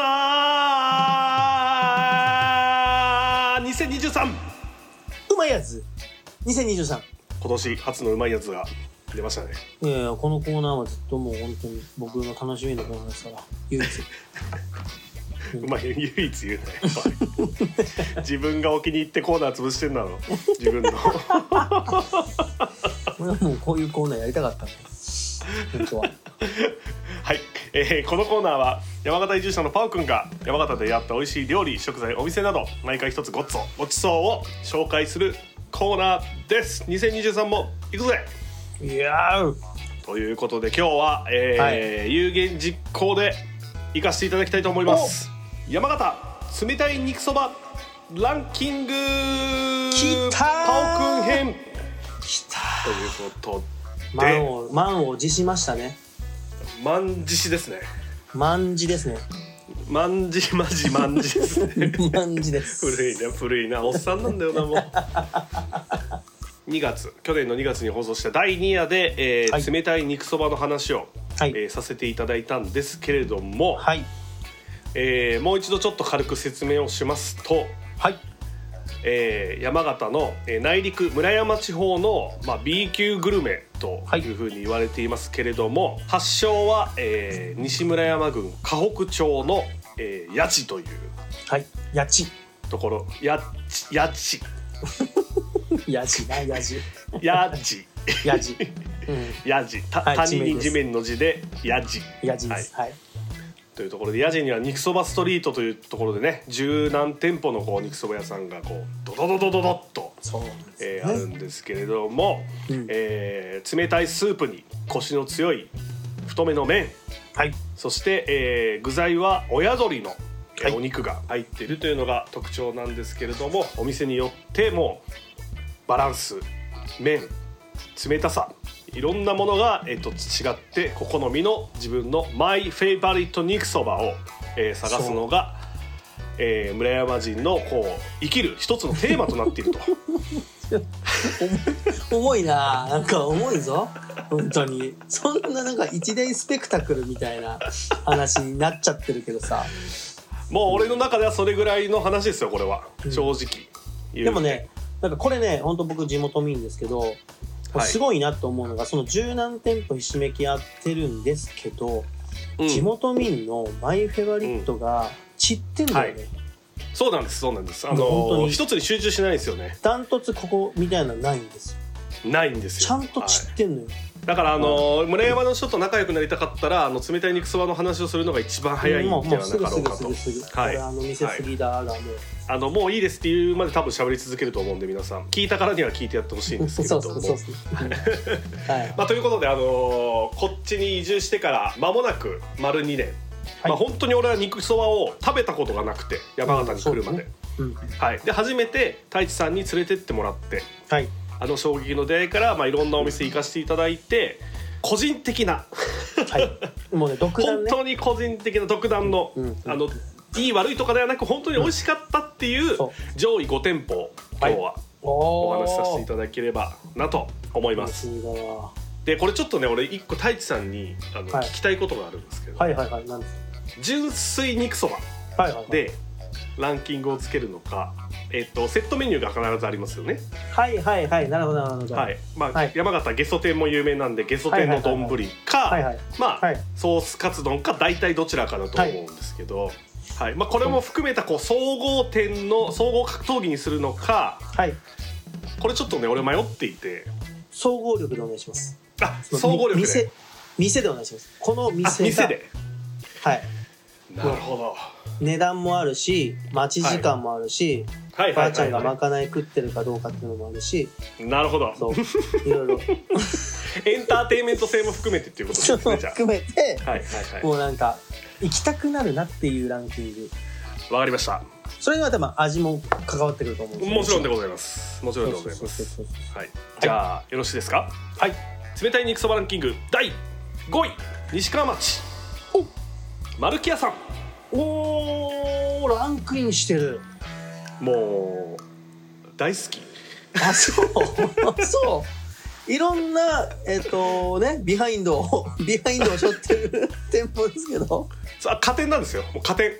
Speaker 1: なー2023
Speaker 2: うまいやつ。2023
Speaker 1: 今年初のうまいやつが出ましたね。
Speaker 2: いやいやこのコーナーはずっともう本当に僕の楽しみのコーナーですから。唯一。
Speaker 1: うまい唯一言うなやっぱり自分がお気に入ってコーナー潰してんだろ自分の。
Speaker 2: 俺はもうこういうコーナーやりたかったんだ本当は
Speaker 1: はい、えーこのコーナーは山形移住者のパオくんが山形で出会った美味しい料理食材お店など毎回一つごっつおごちそうを紹介するコーナーです。2023も行くぜ！
Speaker 2: いやー。
Speaker 1: ということで今日は、えー
Speaker 2: は
Speaker 1: 有言実行で行かせていただきたいと思います。山形冷たい肉そばランキング！パオくん編。
Speaker 2: きた
Speaker 1: ということ
Speaker 2: 満
Speaker 1: で
Speaker 2: を満を持しましたね
Speaker 1: 万字ですね。
Speaker 2: 万字ですね。
Speaker 1: 万字マジ万字ですね。
Speaker 2: 万字です。
Speaker 1: 古いな古いな。おっさんなんだよなもう。2月去年の2月に放送した第2夜で、えー
Speaker 2: はい。
Speaker 1: 冷たい肉そばの話を、
Speaker 2: はい。
Speaker 1: えーさせていただいたんですけれども、
Speaker 2: はい。
Speaker 1: えーもう一度ちょっと軽く説明をしますと、
Speaker 2: はい
Speaker 1: えー山形の、えー内陸村山地方の、まあ、B 級グルメと
Speaker 2: はい。
Speaker 1: いうふうに言われていますけれども、発祥は、えー西村山郡河北町の、えー、八千という
Speaker 2: はい。やち
Speaker 1: ところ。やちやち
Speaker 2: やじなやじ
Speaker 1: やじ
Speaker 2: やじうん。
Speaker 1: やじた、
Speaker 2: はい
Speaker 1: 谷に
Speaker 2: 地名です。
Speaker 1: 地面の字でやじ
Speaker 2: やじです。はい
Speaker 1: というところでやじには肉そばストリートというところでね十何店舗のこう肉そば屋さんがこうドドドドドドッと、えーあるんですけれども、
Speaker 2: うん。
Speaker 1: えー冷たいスープにコシの強い太めの麺。
Speaker 2: はい。
Speaker 1: そして、えー具材は親鶏の、えお肉が入っているというのが特徴なんですけれどもお店によってもバランス麺冷たさいろんなものが、えー、と違ってお好みの自分のマイフェイバリット肉そばを、えー探すのがえー村山人のこう生きる一つのテーマとなっていると。
Speaker 2: 重いななんか重いぞ。本当に。そんななんか一大スペクタクルみたいな話になっちゃってるけどさ。
Speaker 1: もう俺の中ではそれぐらいの話ですよこれは。
Speaker 2: うん。
Speaker 1: 正直
Speaker 2: でもねなんかこれね本当僕地元民ですけど、
Speaker 1: はい
Speaker 2: すごいなと思うのがその十何店舗ひしめきやってるんですけど、
Speaker 1: うん。
Speaker 2: 地元民のマイフェバリットが散ってんだよね、
Speaker 1: そうなんですそうなんです。あ
Speaker 2: 本当に。
Speaker 1: の一つに集中しないんですよね。
Speaker 2: ダントツここみたいなのないんですよ。
Speaker 1: ないんですよ。
Speaker 2: ちゃんと散ってんのよ、
Speaker 1: だからあの村山の人と仲良くなりたかったらあの冷たい肉そばの話をするのが一番早いん
Speaker 2: もう
Speaker 1: ではな
Speaker 2: もうすぐすぐ
Speaker 1: かろうかと
Speaker 2: すぐすぐ、
Speaker 1: はい。
Speaker 2: あの店過ぎだがもう、
Speaker 1: あのもういいですっていうまで多分喋り続けると思うんで皆さん。聞いたからには聞いてやってほしいんですけれ
Speaker 2: そ
Speaker 1: どもまあ、ということで、あのーこっちに移住してから間もなく丸2年、まあ、本当に俺は肉そばを食べたことがなくて山形に来るまで、
Speaker 2: うん
Speaker 1: はい、で初めて太一さんに連れてってもらって
Speaker 2: はい。
Speaker 1: あの衝撃の出会いから、まあ、いろんなお店行かせていただいて個人的な。
Speaker 2: はい。もうね独断
Speaker 1: 本
Speaker 2: ね
Speaker 1: 当に個人的な独断の,、
Speaker 2: うん。
Speaker 1: あのいい悪いとかではなく本当に美味しかったっていう
Speaker 2: そ
Speaker 1: 上位5店舗を今日は
Speaker 2: お
Speaker 1: お話しさせてい
Speaker 2: だ
Speaker 1: ただければなと思います。でこれちょっとね俺一個太一さんにあの、
Speaker 2: はい。
Speaker 1: 聞きたいことがあるんですけど、
Speaker 2: はいはいはいなんです
Speaker 1: 純粋肉そばでランキングをつけるのか、えっとセットメニューが必ずありますよね。
Speaker 2: はいはいはいなるほどなるほど。
Speaker 1: はい。まあ、
Speaker 2: はい。
Speaker 1: 山形ゲソ天も有名なんでゲソ天の丼か、
Speaker 2: はいはい。
Speaker 1: まあ、
Speaker 2: はい。
Speaker 1: ソースカツ丼か大体どちらかだと思うんですけど、はい。まあこれも含めたこう総合点の総合格闘技にするのか、
Speaker 2: はい
Speaker 1: これちょっとね俺迷っていて、
Speaker 2: 総合力でお願いします
Speaker 1: あ総合力で、
Speaker 2: 店店でお願いしますこの
Speaker 1: あ
Speaker 2: 店が
Speaker 1: 店で。
Speaker 2: はい
Speaker 1: なるほど。
Speaker 2: 値段もあるし待ち時間もあるし、
Speaker 1: はい
Speaker 2: ばあちゃんがまかない食ってるかどうかっていうのもあるし
Speaker 1: い。なるほど。
Speaker 2: そういろいろ
Speaker 1: エンターテインメント性も含めてっていうことですね
Speaker 2: 含めて
Speaker 1: あ。はいはいはい。
Speaker 2: もうなんか行きたくなるなっていうランキング
Speaker 1: わかりました。
Speaker 2: それには多分味も関わってくると思うんですよ
Speaker 1: もちろんでございます。もちろんでございます。じゃあよろしいですか？
Speaker 2: はい
Speaker 1: 冷たい肉そばランキング第5位西川町。
Speaker 2: お
Speaker 1: 丸木屋さん。
Speaker 2: おーランクインしてる
Speaker 1: もう大好き。
Speaker 2: あそう そういろんなえっ、とねビハインドをビハインドを背負ってる店舗ですけど
Speaker 1: さあ加点なんですよ。もう加点。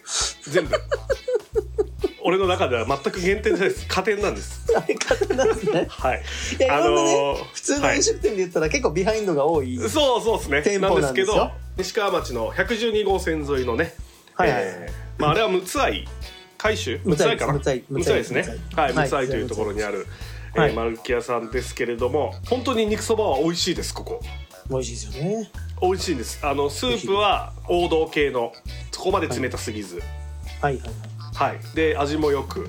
Speaker 1: 全部。俺の中では全く減点じゃないです。加点なんです。
Speaker 2: 相方なんですね。
Speaker 1: はい。
Speaker 2: いやいろんなね、
Speaker 1: ー
Speaker 2: 普通の飲食店で言ったら結構ビハインドが多い、
Speaker 1: そうそうですね。
Speaker 2: 店舗なんです
Speaker 1: けど西川町の112号線沿いのね、
Speaker 2: はいはい。
Speaker 1: えーまああれは陸奥愛海舟陸奥愛かな？
Speaker 2: 陸奥愛
Speaker 1: ですね。はい陸奥愛というところにある、えー
Speaker 2: はい。
Speaker 1: 丸木屋さんですけれども本当に肉そばは美味しいですここ。
Speaker 2: 美味しいですよね
Speaker 1: 美味しいんです。あのスープは王道系のそこまで冷たすぎず。
Speaker 2: はい。はい。
Speaker 1: はい、で味もよく。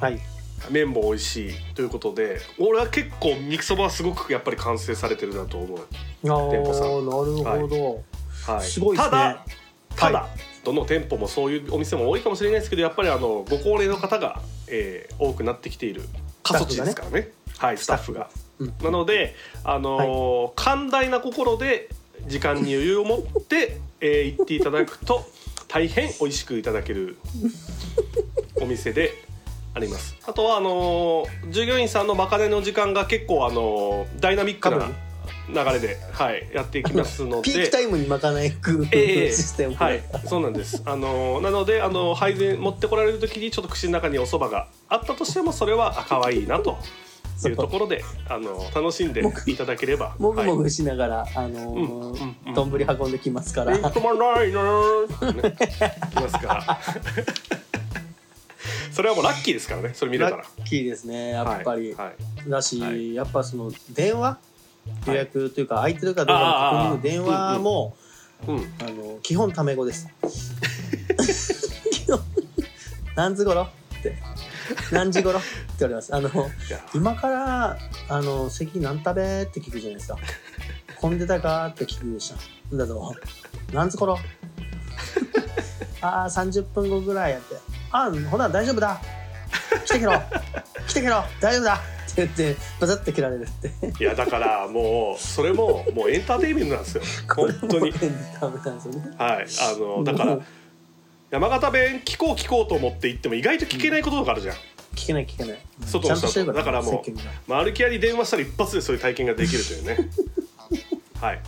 Speaker 2: はい。はい
Speaker 1: 麺も美味しい。ということで俺は結構肉そばはすごくやっぱり完成されてるなと思う、
Speaker 2: あー
Speaker 1: 店舗さん。
Speaker 2: なるほど、
Speaker 1: はい、
Speaker 2: すごいですね。
Speaker 1: ただただ、
Speaker 2: は
Speaker 1: どの店舗もそういうお店も多いかもしれないですけどやっぱりあのご高齢の方が、えー多くなってきている。過疎地ですからね。はいスタッフが。
Speaker 2: うん。
Speaker 1: なので、あのー寛大な心で時間に余裕を持って、えー行っていただくと大変美味しくいただけるお店であります。あとはあのー従業員さんのまかないの時間が結構あのーダイナミックな流れで、はい、やっていきますので。
Speaker 2: ピークタイムにまかないく
Speaker 1: ええ
Speaker 2: システム
Speaker 1: はい、そうなんです。あのなのであの配膳持ってこられる時にちょっと口の中にお蕎麦があったとしてもそれはあ可愛いなというところであの楽しんでいただければ。
Speaker 2: もぐも
Speaker 1: はい
Speaker 2: ぐしながら、あの
Speaker 1: うんうん
Speaker 2: ー
Speaker 1: うん。
Speaker 2: 丼、運んできますから、
Speaker 1: うん止まらないなきますから。それはもうラッキーですからね。それ見れたら。
Speaker 2: ラッキーですねやっぱり、
Speaker 1: はいはい。
Speaker 2: だし、
Speaker 1: はい。
Speaker 2: やっぱその電話予約というか空い。てるかどうかの確認の電話も
Speaker 1: うん、
Speaker 2: あの基本タメ語です。何時頃？って 何時頃？って言われます。あの今からあの席何食べ？って聞くじゃないですか。混んでたか？って聞くでしただと何時頃？ああ30分後ぐらいやって。あほな大丈夫だ。来てけろ。来てけろ。大丈夫だ。って言ってバザって切られるって。
Speaker 1: いやだからもうそれももうエンターテインメントなんですよ。本当に。
Speaker 2: ダメなんですよね。
Speaker 1: はい、あのだから山形弁聞こう聞こうと思って行っても意外と聞けないこととかあるじゃん、
Speaker 2: 聞けない聞けない。
Speaker 1: 外の人
Speaker 2: ちゃんとしてるから
Speaker 1: だからもう
Speaker 2: 世間が。
Speaker 1: まあ、歩き屋に電話したら一発でそういう体験ができるというね。はい。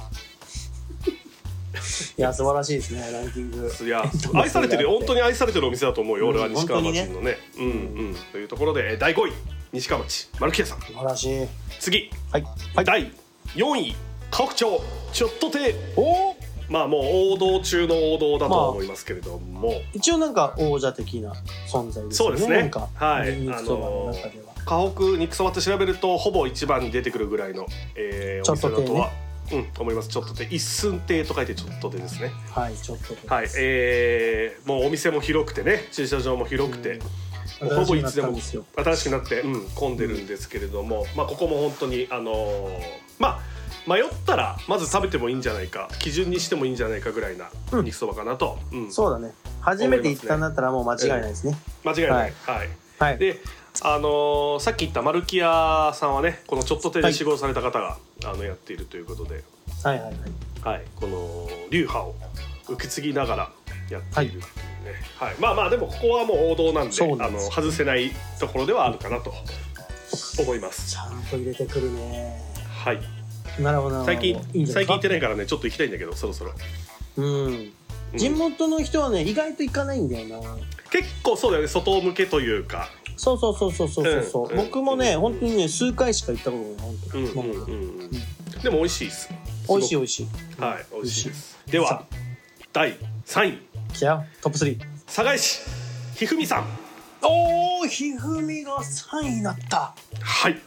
Speaker 2: いや素晴らしいですねランキング。
Speaker 1: いや愛されてる本当に愛されてるお店だと思うよ、
Speaker 2: うん
Speaker 1: 俺は西川町
Speaker 2: 本
Speaker 1: のね。うんうん。というところでえー第5位西川町丸木屋さん。
Speaker 2: 素晴らしい。
Speaker 1: 次、
Speaker 2: はい。はい。
Speaker 1: 第4位河北町ちょっと亭
Speaker 2: おー
Speaker 1: まあもう王道中の王道だとは思いますけれども、
Speaker 2: 一応なんか王者的な存在ですよね。
Speaker 1: そうですね。はい。
Speaker 2: ニンニクそばの中では、
Speaker 1: 河北肉そばって調べるとほぼ一番に出てくるぐらいの、えー、お店だとは、うん思います。ちょっとで一寸亭と書いてちょっとでですね。
Speaker 2: はいちょっとで
Speaker 1: はいえー、もうお店も広くてね駐車場も広くて、ほぼいつでも
Speaker 2: 新しくなっ
Speaker 1: て、うん、混んでるんですけれども、まあここも本当にあのーまあ迷ったらまず食べてもいいんじゃないか基準にしてもいいんじゃないかぐらいな
Speaker 2: うん。
Speaker 1: 肉そばかなと、うん。
Speaker 2: そうだね。初めて行ったんだったらもう間違いないですね。
Speaker 1: 間違いない、はい。
Speaker 2: はい。
Speaker 1: であのーさっき言った丸木屋さんはねこのちょっと手で志望された方が、あのやっているということで、
Speaker 2: はいはいはい。
Speaker 1: はい、この流派を受け継ぎながらやっているっていうね、はい。まあまあでもここはもう王道なんであ
Speaker 2: そうなんです
Speaker 1: の外せないところではあるかなと思います。
Speaker 2: ちゃんと入れてくるね。
Speaker 1: はい
Speaker 2: なるほど
Speaker 1: 最近最近行ってないからねちょっと行きたいんだけどそろそろ、
Speaker 2: うん。
Speaker 1: うん。
Speaker 2: 地元の人はね意外と行かないんだよな。
Speaker 1: 結構そうだよね外向けというか。
Speaker 2: そうそうそうそうそうそう、
Speaker 1: う。ん
Speaker 2: 僕もね、
Speaker 1: うん
Speaker 2: 本当にね数回しか行ったことない本当に、
Speaker 1: うんうんうんうん。でも美味しいです。
Speaker 2: 美味しい
Speaker 1: い
Speaker 2: 美味しい。
Speaker 1: はい美味しいです。で
Speaker 2: さ
Speaker 1: は第3位。
Speaker 2: 来たよ。トップ3
Speaker 1: 寒河江市。ひふみさん。
Speaker 2: おおひふみが3位になった。
Speaker 1: はい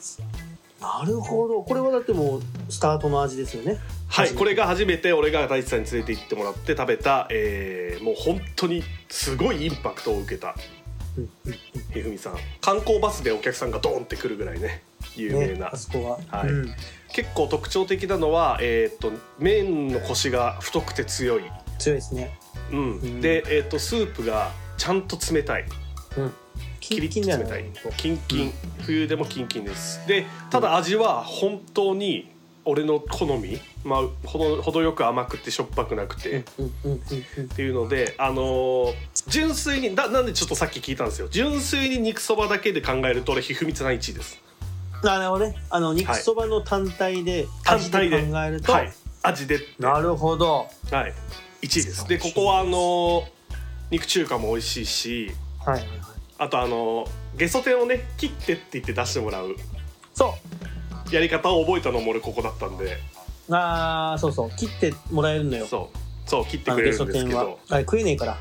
Speaker 2: なるほど。これはだってもうスタートの味ですよね。
Speaker 1: はい、これが初めて俺が大地さんに連れて行ってもらって食べた、えーもう本当にすごいインパクトを受けた。
Speaker 2: うんうん
Speaker 1: ひふみさん。観光バスでお客さんがドーンってくるぐらいね有名な、
Speaker 2: ねあそこは、
Speaker 1: はい。
Speaker 2: うん。
Speaker 1: 結構特徴的なのは、えー、と麺のコシが太くて強い、
Speaker 2: 強いですね。
Speaker 1: うん。
Speaker 2: ん。
Speaker 1: で、えー、とスープがちゃんと冷たい。
Speaker 2: うん
Speaker 1: キリッと
Speaker 2: だよ
Speaker 1: 冷たい。
Speaker 2: ね
Speaker 1: キンキン、冬でもキンキンです。でただ味は本当に俺の好み、まあ、ほど程よく甘くてしょっぱくなくて、
Speaker 2: うんうんうんうん
Speaker 1: っていうのであのー純粋にななんでちょっとさっき聞いたんですよ。純粋に肉そばだけで考えると俺ひふみつな1位です。
Speaker 2: なるほどね。あの肉そばの単体で
Speaker 1: 単
Speaker 2: 味で。
Speaker 1: 体で
Speaker 2: 考えると、
Speaker 1: はい。味で。
Speaker 2: なるほど。
Speaker 1: はい。1位です。でここはあのー肉中華も美味しいし。
Speaker 2: はいはいはい
Speaker 1: あとあのーゲソ天をね切ってって言って出してもらう。
Speaker 2: そう。
Speaker 1: やり方を覚えたのも俺ここだったんで。
Speaker 2: あーそうそう。切ってもらえるのよ。
Speaker 1: そう。そう切ってくれるんですけ
Speaker 2: 天は。
Speaker 1: ど
Speaker 2: あれ食えねえから。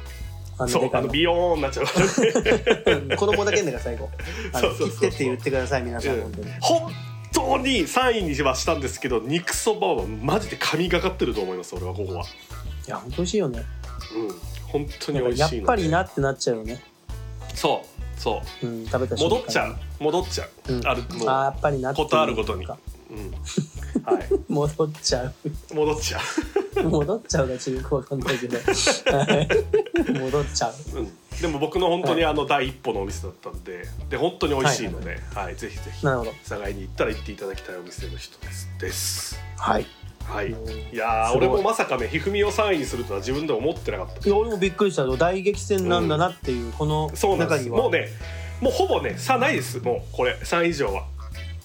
Speaker 2: あの
Speaker 1: そうあ
Speaker 2: の。
Speaker 1: のビヨーンになっちゃう。からね
Speaker 2: 子供だけんだから最後。あの
Speaker 1: そうそうそうそう。
Speaker 2: 切ってって言ってください皆さん本当に。
Speaker 1: 本当に3位にはしたんですけど肉そばはマジで神がかってると思います俺はここは。
Speaker 2: いや本当美味しいよね。
Speaker 1: うん、本当に美味しいので。
Speaker 2: ぱりなってなっちゃうよね
Speaker 1: そうそう。
Speaker 2: うん食べた
Speaker 1: 戻っちゃう。戻っちゃう、
Speaker 2: うん。
Speaker 1: あるもう
Speaker 2: あーやっぱりな
Speaker 1: ことあるごとに。
Speaker 2: か
Speaker 1: うん、はい。
Speaker 2: 戻っちゃう。
Speaker 1: 戻っちゃ
Speaker 2: 戻っちゃうがちょっとよくわかんないけどはい。戻っちゃう。
Speaker 1: う、うん、でも僕の本当にあの第一歩のお店だったんでで本当に美味しいので、はい。ぜひぜひ
Speaker 2: なるほど。
Speaker 1: 佐賀に行ったら行っていただきたいお店の人ですです。
Speaker 2: はい
Speaker 1: はい。
Speaker 2: うん。
Speaker 1: いや俺もまさかねひふみを3位にするとは自分で思ってなかった。
Speaker 2: いや俺もびっくりしたよ。大激戦なんだなっていう、この
Speaker 1: そうなんです。
Speaker 2: 中には
Speaker 1: もうねもうほぼね差ないです。もうこれ。3以上は。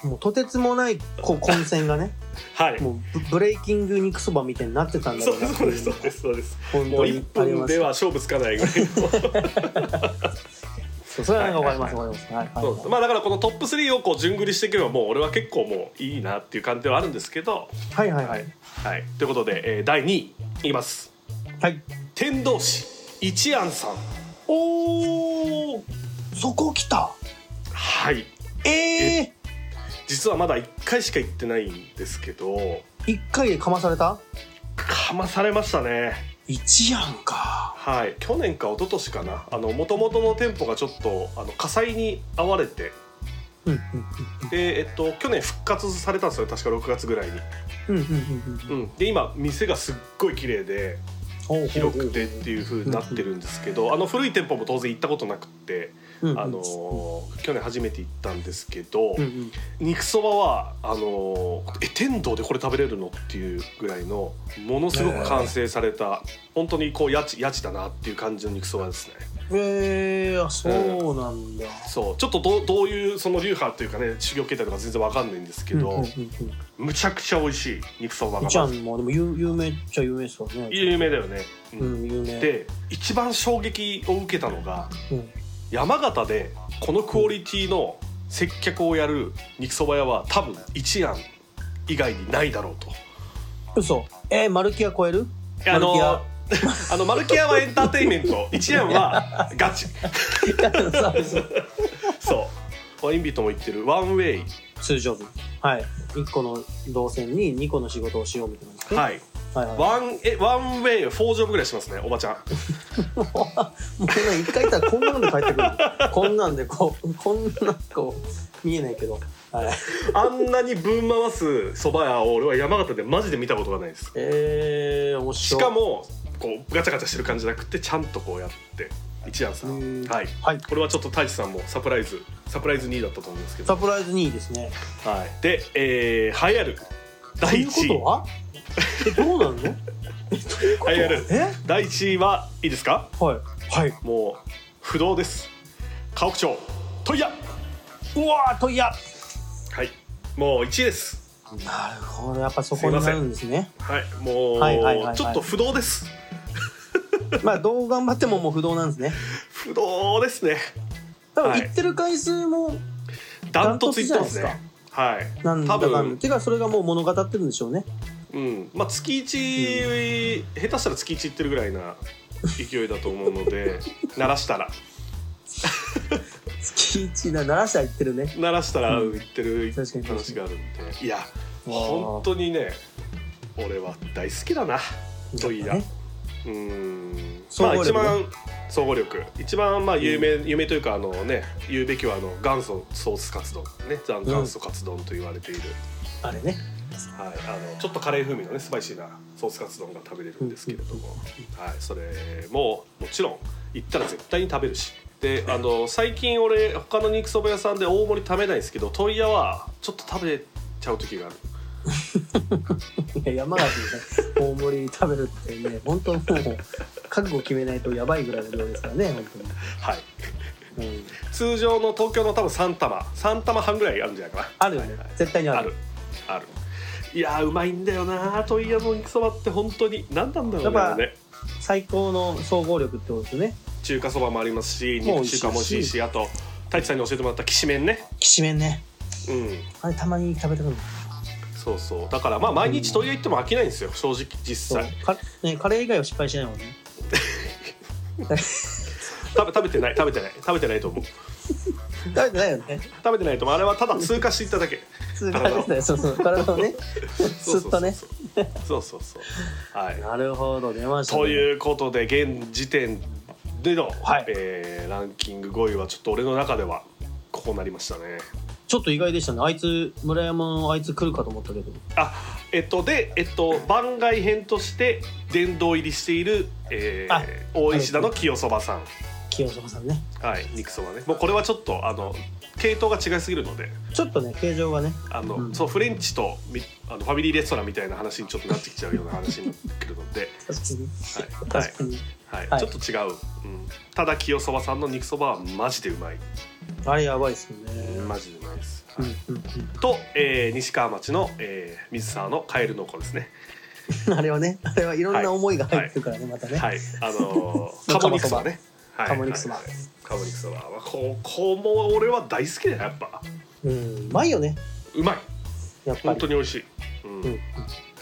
Speaker 2: もうとてつもないこう混戦がね。
Speaker 1: はい。
Speaker 2: もうブブレイキング肉そばみたいになってたんだ
Speaker 1: そ
Speaker 2: ろうなっていう。
Speaker 1: うそうですそうですそうです。もう
Speaker 2: 本当に
Speaker 1: 1
Speaker 2: あります。
Speaker 1: 分では勝負つかないぐらいの
Speaker 2: そうそれはわかります
Speaker 1: は
Speaker 2: わかります。はいはい。
Speaker 1: そうですまあだからこのトップ3をこう順繰りしていけばもう俺は結構もういいなっていう感じではあるんですけど。
Speaker 2: はいはいはい。
Speaker 1: はい。ということで、えー第2位いきます。
Speaker 2: はい。
Speaker 1: 天童市一安さん。
Speaker 2: おーそこ来た。
Speaker 1: はい。
Speaker 2: ええ
Speaker 1: 実はまだ1回しか行ってないんですけど。
Speaker 2: 一回でかまされた？
Speaker 1: かまされましたね
Speaker 2: 一やんか。
Speaker 1: はい。去年か一昨年かな。あの元々の店舗がちょっとあの火災に遭われて。
Speaker 2: うんうん
Speaker 1: で、えっと、去年復活されたんですよ。確か6月ぐらいに、
Speaker 2: うんうんうんうんうん。
Speaker 1: うん、で今店がすっごい綺麗で広くてっていう風になってるんですけどあの古い店舗も当然行ったことなくってあのー去年初めて行ったんですけど、
Speaker 2: うんうん。
Speaker 1: 肉そばはあのーえ天童でこれ食べれるの？っていうぐらいのものすごく完成された、本当にこうやちやちだなっていう感じの肉そばですね
Speaker 2: えー、あそうなんだ、
Speaker 1: そうちょっとどうどういうその流派というかね修行形態とか全然わかんないんですけど、
Speaker 2: うんうんうん
Speaker 1: むちゃくちゃ美味しい肉そばが
Speaker 2: うん、ちゃんもでも有有名っちゃ有名ですよね。
Speaker 1: 有名だよね、うん。
Speaker 2: うん。有名。
Speaker 1: で一番衝撃を受けたのが
Speaker 2: うん、
Speaker 1: 山形でこのクオリティの接客をやる肉そば屋は多分一庵以外にないだろうと。
Speaker 2: 嘘えー、マルキア超える
Speaker 1: あの
Speaker 2: マルキア
Speaker 1: あのマルキアはエンターテインメント一庵はガチ。
Speaker 2: そう。
Speaker 1: インビートも言ってるワンウェイ。
Speaker 2: 通常分はい。1個の動線に2個の仕事をしようみたいなんですね。
Speaker 1: はい。
Speaker 2: はいはい。
Speaker 1: ワンえワンウェイ4畳ぐらいしますねおばちゃん。
Speaker 2: もうね一回行ったらこんなんで帰ってくる。こんなんでこうこんなこう見えないけど。はい。
Speaker 1: あんなにぶん回す蕎麦屋を俺は山形でマジで見たことがないです。
Speaker 2: えー、面
Speaker 1: し
Speaker 2: 白い。
Speaker 1: かもこうガチャガチャしてる感じじゃなくてちゃんとこうやって。一庵さん。
Speaker 2: うん。
Speaker 1: はい。
Speaker 2: はい。
Speaker 1: これはちょっと太一さんもサプライズサプライズ2だったと思うんですけど。
Speaker 2: サプライズ2位ですね。
Speaker 1: はい。で、えー、栄えある
Speaker 2: と
Speaker 1: 第
Speaker 2: いうこ
Speaker 1: 1位
Speaker 2: とは？えどうなの？えということは
Speaker 1: 栄えある
Speaker 2: え？
Speaker 1: 第1位はいいですか？
Speaker 2: はい。はい。
Speaker 1: もう不動です。河北町問屋
Speaker 2: うわーといや
Speaker 1: はい。もう1位です。
Speaker 2: なるほど。やっぱそこになるんですね。
Speaker 1: はい。もう、
Speaker 2: はいはいはいはい。
Speaker 1: ちょっと不動です
Speaker 2: まあどう頑張ってももう不動なんですね。
Speaker 1: 不動ですね。
Speaker 2: 多分
Speaker 1: はい。
Speaker 2: 行ってる回数も
Speaker 1: ダントツいってますね。はい。
Speaker 2: なんだかんだ。
Speaker 1: 多分。
Speaker 2: てかそれがもう物語ってるんでしょうね。
Speaker 1: うん。まあ月1、下手したら月1いってるぐらいな勢いだと思うので 鳴らしたら。
Speaker 2: 月一な鳴らしたら行ってるね。
Speaker 1: 鳴らしたら
Speaker 2: うん。
Speaker 1: 言ってる話があるんで。いや
Speaker 2: ー
Speaker 1: 本当にね俺は大好きだなといや、
Speaker 2: ね
Speaker 1: うん。まあ一番総合力。一番まあ有名、有名というかあのね言うべきはあの元祖ソースカツ丼ね。ザ元祖カツ丼と言われている、
Speaker 2: あれね。
Speaker 1: はい、あのちょっとカレー風味のねスパイシーなソースカツ丼が食べれるんですけれども、はい、それももちろん行ったら絶対に食べるし。であの最近俺他の肉そば屋さんで大盛り食べないんですけど問屋はちょっと食べちゃう時がある
Speaker 2: 山形でね大盛り食べるってね本当もう覚悟決めないとやばいぐらいの量ですからね本
Speaker 1: はい。
Speaker 2: 当に、うん、
Speaker 1: 通常の東京の多分3玉。3玉半ぐらいあるんじゃないかな。
Speaker 2: あるよね、
Speaker 1: はいはい。
Speaker 2: 絶対にある。
Speaker 1: ある。ある。いやーうまいんだよな問屋の肉そばって本当に。何なんだろうねね。
Speaker 2: 最高の総合力ってことですよね。
Speaker 1: 中華そばもありますし。肉中華も美味しいしあと太一さんに教えてもらったきしめんね。
Speaker 2: きしめんね。
Speaker 1: うん。
Speaker 2: あれたまに食べたくなる
Speaker 1: そうそう。だからまあ毎日問屋行っても飽きないんですよ正直実際。
Speaker 2: か、ね、カレー以外は失敗しないもんね。
Speaker 1: 食べ食べてない食べてない。食べてないと思う。
Speaker 2: 食べてないよね。
Speaker 1: 食べてないと思う。あれはただ通過していっただけ。
Speaker 2: 通過ですねそうそう。体をね。
Speaker 1: そう
Speaker 2: すっとね。
Speaker 1: そうそうそう。はい。
Speaker 2: なるほど出ました、ね、
Speaker 1: ということで現時点での、
Speaker 2: はい。
Speaker 1: えーランキング5位はちょっと俺の中ではこうなりましたね
Speaker 2: ちょっと意外でしたね。あいつ村山のあいつ来るかと思ったけど。
Speaker 1: あえっとでえっと番外編として殿堂入りしている、えー
Speaker 2: あ
Speaker 1: 大石田の清そばさん。
Speaker 2: 清そばさんね。
Speaker 1: はい肉そばね。もうこれはちょっとあの系統が違いすぎるので。
Speaker 2: ちょっとね形状がね。
Speaker 1: あの、
Speaker 2: うん。
Speaker 1: そうフレンチとみあのファミリーレストランみたいな話にちょっとなってきちゃうような話になってくるので、はい。
Speaker 2: 確かに、
Speaker 1: はい。
Speaker 2: はい。
Speaker 1: ちょっと違う、うん、ただ清そばさんの肉そばはマジでうまい、
Speaker 2: あれやばいっすよね、
Speaker 1: マジでうまいです、
Speaker 2: うん
Speaker 1: はい
Speaker 2: うん。
Speaker 1: と、えー西川町の、えー水沢のカエルの子ですね。
Speaker 2: うん、あれはねあれはいろんな思いが入ってるからね、またね、
Speaker 1: はい。あのー、鴨肉そばね。はい。
Speaker 2: 鴨肉そば。
Speaker 1: はい。はい鴨肉そばはここも俺は大好きだよやっぱ。
Speaker 2: うんうまいよね。
Speaker 1: うまい。
Speaker 2: やっぱり。
Speaker 1: 本当に美味しい、うん。
Speaker 2: うん。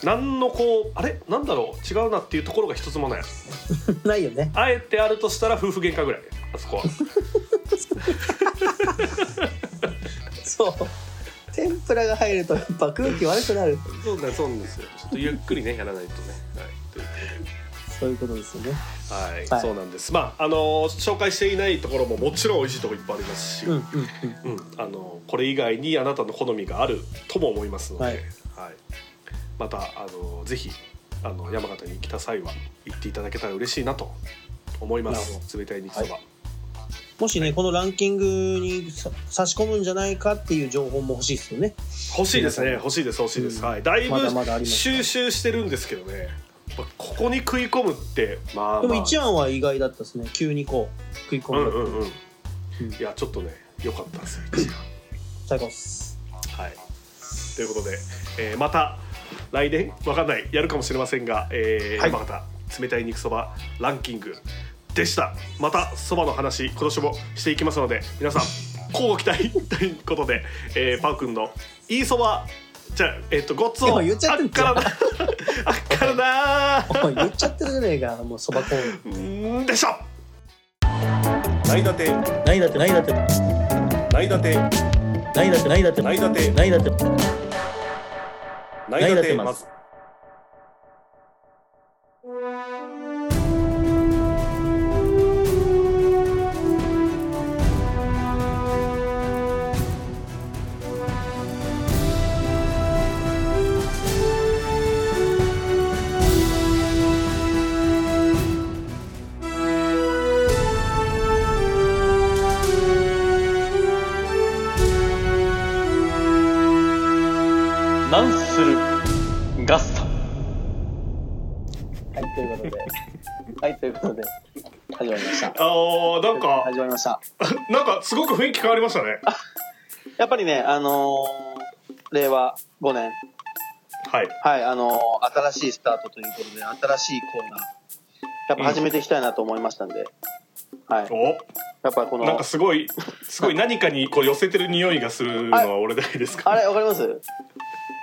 Speaker 1: 何のこうあれ？なんだろう？違うなっていうところが一つもない。
Speaker 2: うん、ないよね。
Speaker 1: あえてあるとしたら夫婦喧嘩ぐらいあそこは
Speaker 2: そう。天ぷらが入るとやっぱ空気悪くなる。
Speaker 1: そうだそうなんですよ。ちょっとゆっくりねやらないとね。はい。という
Speaker 2: そういうことですよね。
Speaker 1: はい、
Speaker 2: はい。
Speaker 1: そうなんです。まああの紹介していないところももちろん美味しいところいっぱいありますし、
Speaker 2: うんうん
Speaker 1: うん。あのこれ以外にあなたの好みがあるとも思いますので、
Speaker 2: は
Speaker 1: はい。いまたあのぜひあの山形に来た際は行っていただけたら嬉しいなと思います。冷たい肉そば、
Speaker 2: もしねこのランキングにさ差し込むんじゃないかっていう情報も欲しいですよね。
Speaker 1: 欲しいですね。欲しいです欲しいです、
Speaker 2: うん。
Speaker 1: はいだいぶ収集してるんですけどね。まあここに食い込むってまあ、まあ、
Speaker 2: でも一案は意外だったですね。急にこう食い込だった、
Speaker 1: うんんうんうん。
Speaker 2: うん。
Speaker 1: いやちょっとね良かったですよ一番
Speaker 2: 最高っす。
Speaker 1: はい。ということで、えーまた来年？わかんない。やるかもしれませんが、えー
Speaker 2: はい。
Speaker 1: 山形冷たい肉そばランキングでした。またそばの話今年もしていきますので皆さん乞うご期待ということで、えーパウ君のいいそばじゃあえっ、とごっつを
Speaker 2: いや言っちゃってんじゃん。
Speaker 1: あっからなあっからな
Speaker 2: おい言っちゃってるじゃねえかもうそばコーン
Speaker 1: うーんでしょ。ないだて。
Speaker 2: ないだって。ないだって。
Speaker 1: ないだて。
Speaker 2: ないだって。ないだって。
Speaker 1: ないだて。
Speaker 2: ないだって。
Speaker 1: ない
Speaker 2: ないだてま
Speaker 1: だてます
Speaker 2: はいということで始まりました。
Speaker 1: あーなんか
Speaker 2: 始まりました。
Speaker 1: なんかすごく雰囲気変わりましたね。
Speaker 2: やっぱりねあのー令和5年。
Speaker 1: はい。
Speaker 2: はいあのー新しいスタートということで新しいコーナー。やっぱ始めていきたいなと思いましたんで、はい。
Speaker 1: お
Speaker 2: やっぱこの
Speaker 1: なんかすごいすごい何かにこう寄せてる匂いがするのは俺だけですか
Speaker 2: あれわかります？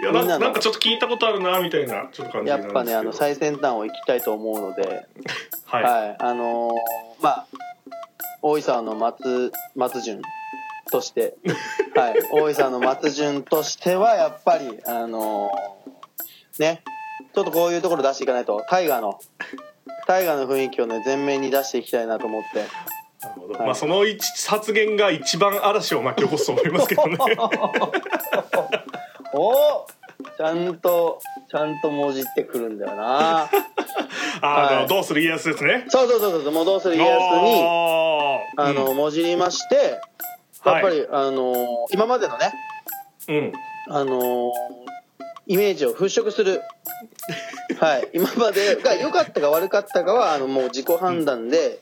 Speaker 1: いやな
Speaker 2: みんな
Speaker 1: んかちょっと聞いたことあるなみたいなちょっと感じなんですけど。
Speaker 2: やっぱねあの最先端を行きたいと思うので。
Speaker 1: はい、
Speaker 2: はい、あのーまあ大井沢の松松潤として、はい、大井沢の松潤としてはやっぱりあのーね。ちょっとこういうところ出していかないと。タイガーの。タイガーの雰囲気をね前面に出していきたいなと思って。
Speaker 1: なるほど。
Speaker 2: はい。
Speaker 1: まあその一発言が一番嵐を巻き起こすと思いますけどね
Speaker 2: おおちゃんとちゃんともじってくるんだよな。
Speaker 1: あの、
Speaker 2: はい。
Speaker 1: どうする家康ですね。
Speaker 2: そうそうそうそうもうどうする家康にあの、もじりましてやっぱり、あの今までのね
Speaker 1: うん、うん
Speaker 2: あのーイメージを払拭する。はい。今までが良かったか悪かったかは、あの、もう自己判断で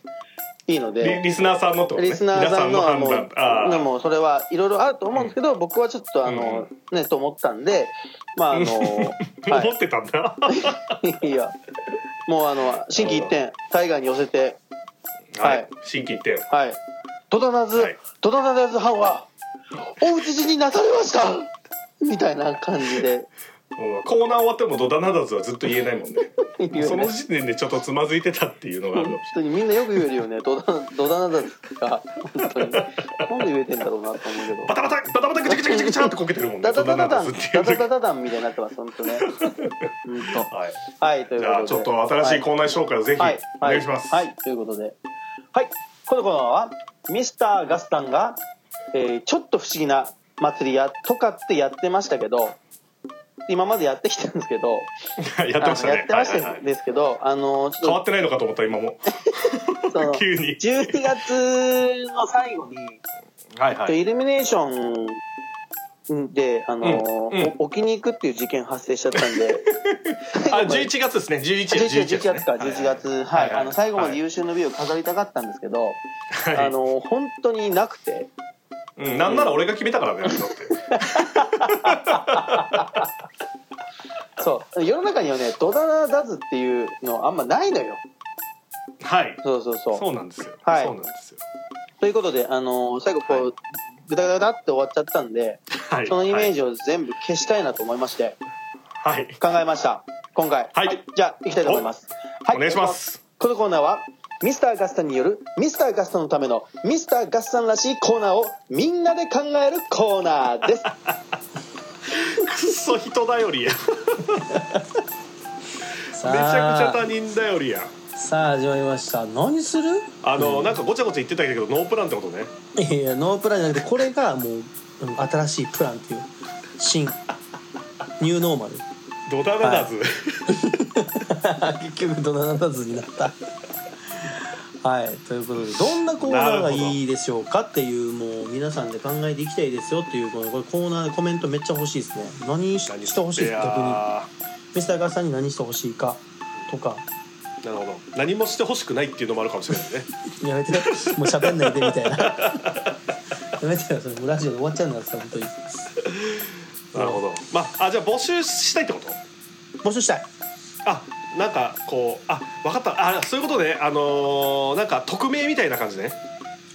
Speaker 2: いいの
Speaker 1: リ
Speaker 2: で、
Speaker 1: リスナーさんのとね。
Speaker 2: リスナーさんのはもで
Speaker 1: あ
Speaker 2: もそれはいろいろあると思うんですけど、僕はちょっとあの、ね、と思ったんで、まああの、
Speaker 1: あ、
Speaker 2: は
Speaker 1: 思ってたんだ。
Speaker 2: い。いや、もうあの、心機一転、タイガーに寄せて、
Speaker 1: は
Speaker 2: はい。い
Speaker 1: 新規一点。
Speaker 2: はい。戸田なず
Speaker 1: はい、
Speaker 2: 戸田なず藩は、お討ち死になされましたみたいな感じで。
Speaker 1: うんコーナー終わってもドダナダズはずっと言えないもんね
Speaker 2: ね。
Speaker 1: その時点でちょっとつまずいてたっていうのがある
Speaker 2: 本当にみんなよく言えるよね。ドダドダナダが本当になんで言えてんだろうなと思うけど。
Speaker 1: バタバタバタバタグチャグチャグチャグチャってこけてるもんね
Speaker 2: ダダダダダ
Speaker 1: ダナダ
Speaker 2: ダダダダダンみたいになってます本当ね。本
Speaker 1: はい
Speaker 2: 当。はいということで。
Speaker 1: じゃあちょっと新しいコーナー紹介をぜひ
Speaker 2: はい
Speaker 1: お願いします
Speaker 2: はい、はいということで。はいこのコーナーはミスターガスタンが、えーちょっと不思議な祭りやとかってやってましたけど。今までやってきたんですけど、
Speaker 1: やってましたね。
Speaker 2: やってまし
Speaker 1: はいはいはい。
Speaker 2: たですけど、あの
Speaker 1: 変わってないのかと思った今も。急に。
Speaker 2: 12月の最後に、
Speaker 1: はいは
Speaker 2: でイルミネーションで、あのー
Speaker 1: うんうん。
Speaker 2: お置きに行くっていう事件発生しちゃったんで。
Speaker 1: あ11月ですね。11
Speaker 2: 11
Speaker 1: 11
Speaker 2: 11月か。11月。はい、あの最後まで優秀の美を飾りたかったんですけど、
Speaker 1: はい。
Speaker 2: あのー本当になくて
Speaker 1: うん、なんなら俺が決めたからねだって。
Speaker 2: そう。世の中にはねドダナダズっていうのあんまないのよ。
Speaker 1: はい。
Speaker 2: そうそうそう。
Speaker 1: そうなんですよ、
Speaker 2: はい。
Speaker 1: そうなんですよ。
Speaker 2: ということで、あのー最後こう、
Speaker 1: はい。
Speaker 2: グダグダって終わっちゃったんで
Speaker 1: はい。
Speaker 2: そのイメー
Speaker 1: ジ
Speaker 2: ジを全部消したいなと思いまして
Speaker 1: はい、
Speaker 2: 考えました。今回。
Speaker 1: はい。
Speaker 2: じゃあ行きたいと思います。はい
Speaker 1: お願いします。
Speaker 2: このコーナーはミスターガスタンによるミスターガスタンのためのミスターガスタンらしいコーナーをみんなで考えるコーナーです。
Speaker 1: くっそ人頼りや。めちゃくちゃ他人頼りや。
Speaker 2: さあ始まりました。何する？
Speaker 1: あの、なんかごちゃごちゃ言ってたけどノープランってことね？
Speaker 2: いやいやノープランじゃなくてこれがもううん新しいプランっていう新ニューノーマル。
Speaker 1: ドダナダズ、
Speaker 2: 結局ドナナダズになったはいということでどんなコーナーがいいでしょうかっていうもう皆さんで考えていきたいですよっていうこのこれコーナーでコメントめっちゃ欲しいですね。何ししてほしいです逆に。
Speaker 1: や
Speaker 2: ミスターガーさんに何してほしいかとか。
Speaker 1: ーなるほど。何もしてほしくないっていうのもあるかもしれないね。
Speaker 2: やめてもう喋んないでみたいな。やめてよ。それもうラジオで終わっちゃうんだから本当に。
Speaker 1: なるほど。まああじゃあ募集したいってこと？
Speaker 2: 募集したい。
Speaker 1: あなんかこうあ分かった。あそういうことね。あのーなんか匿名みたいな感じね。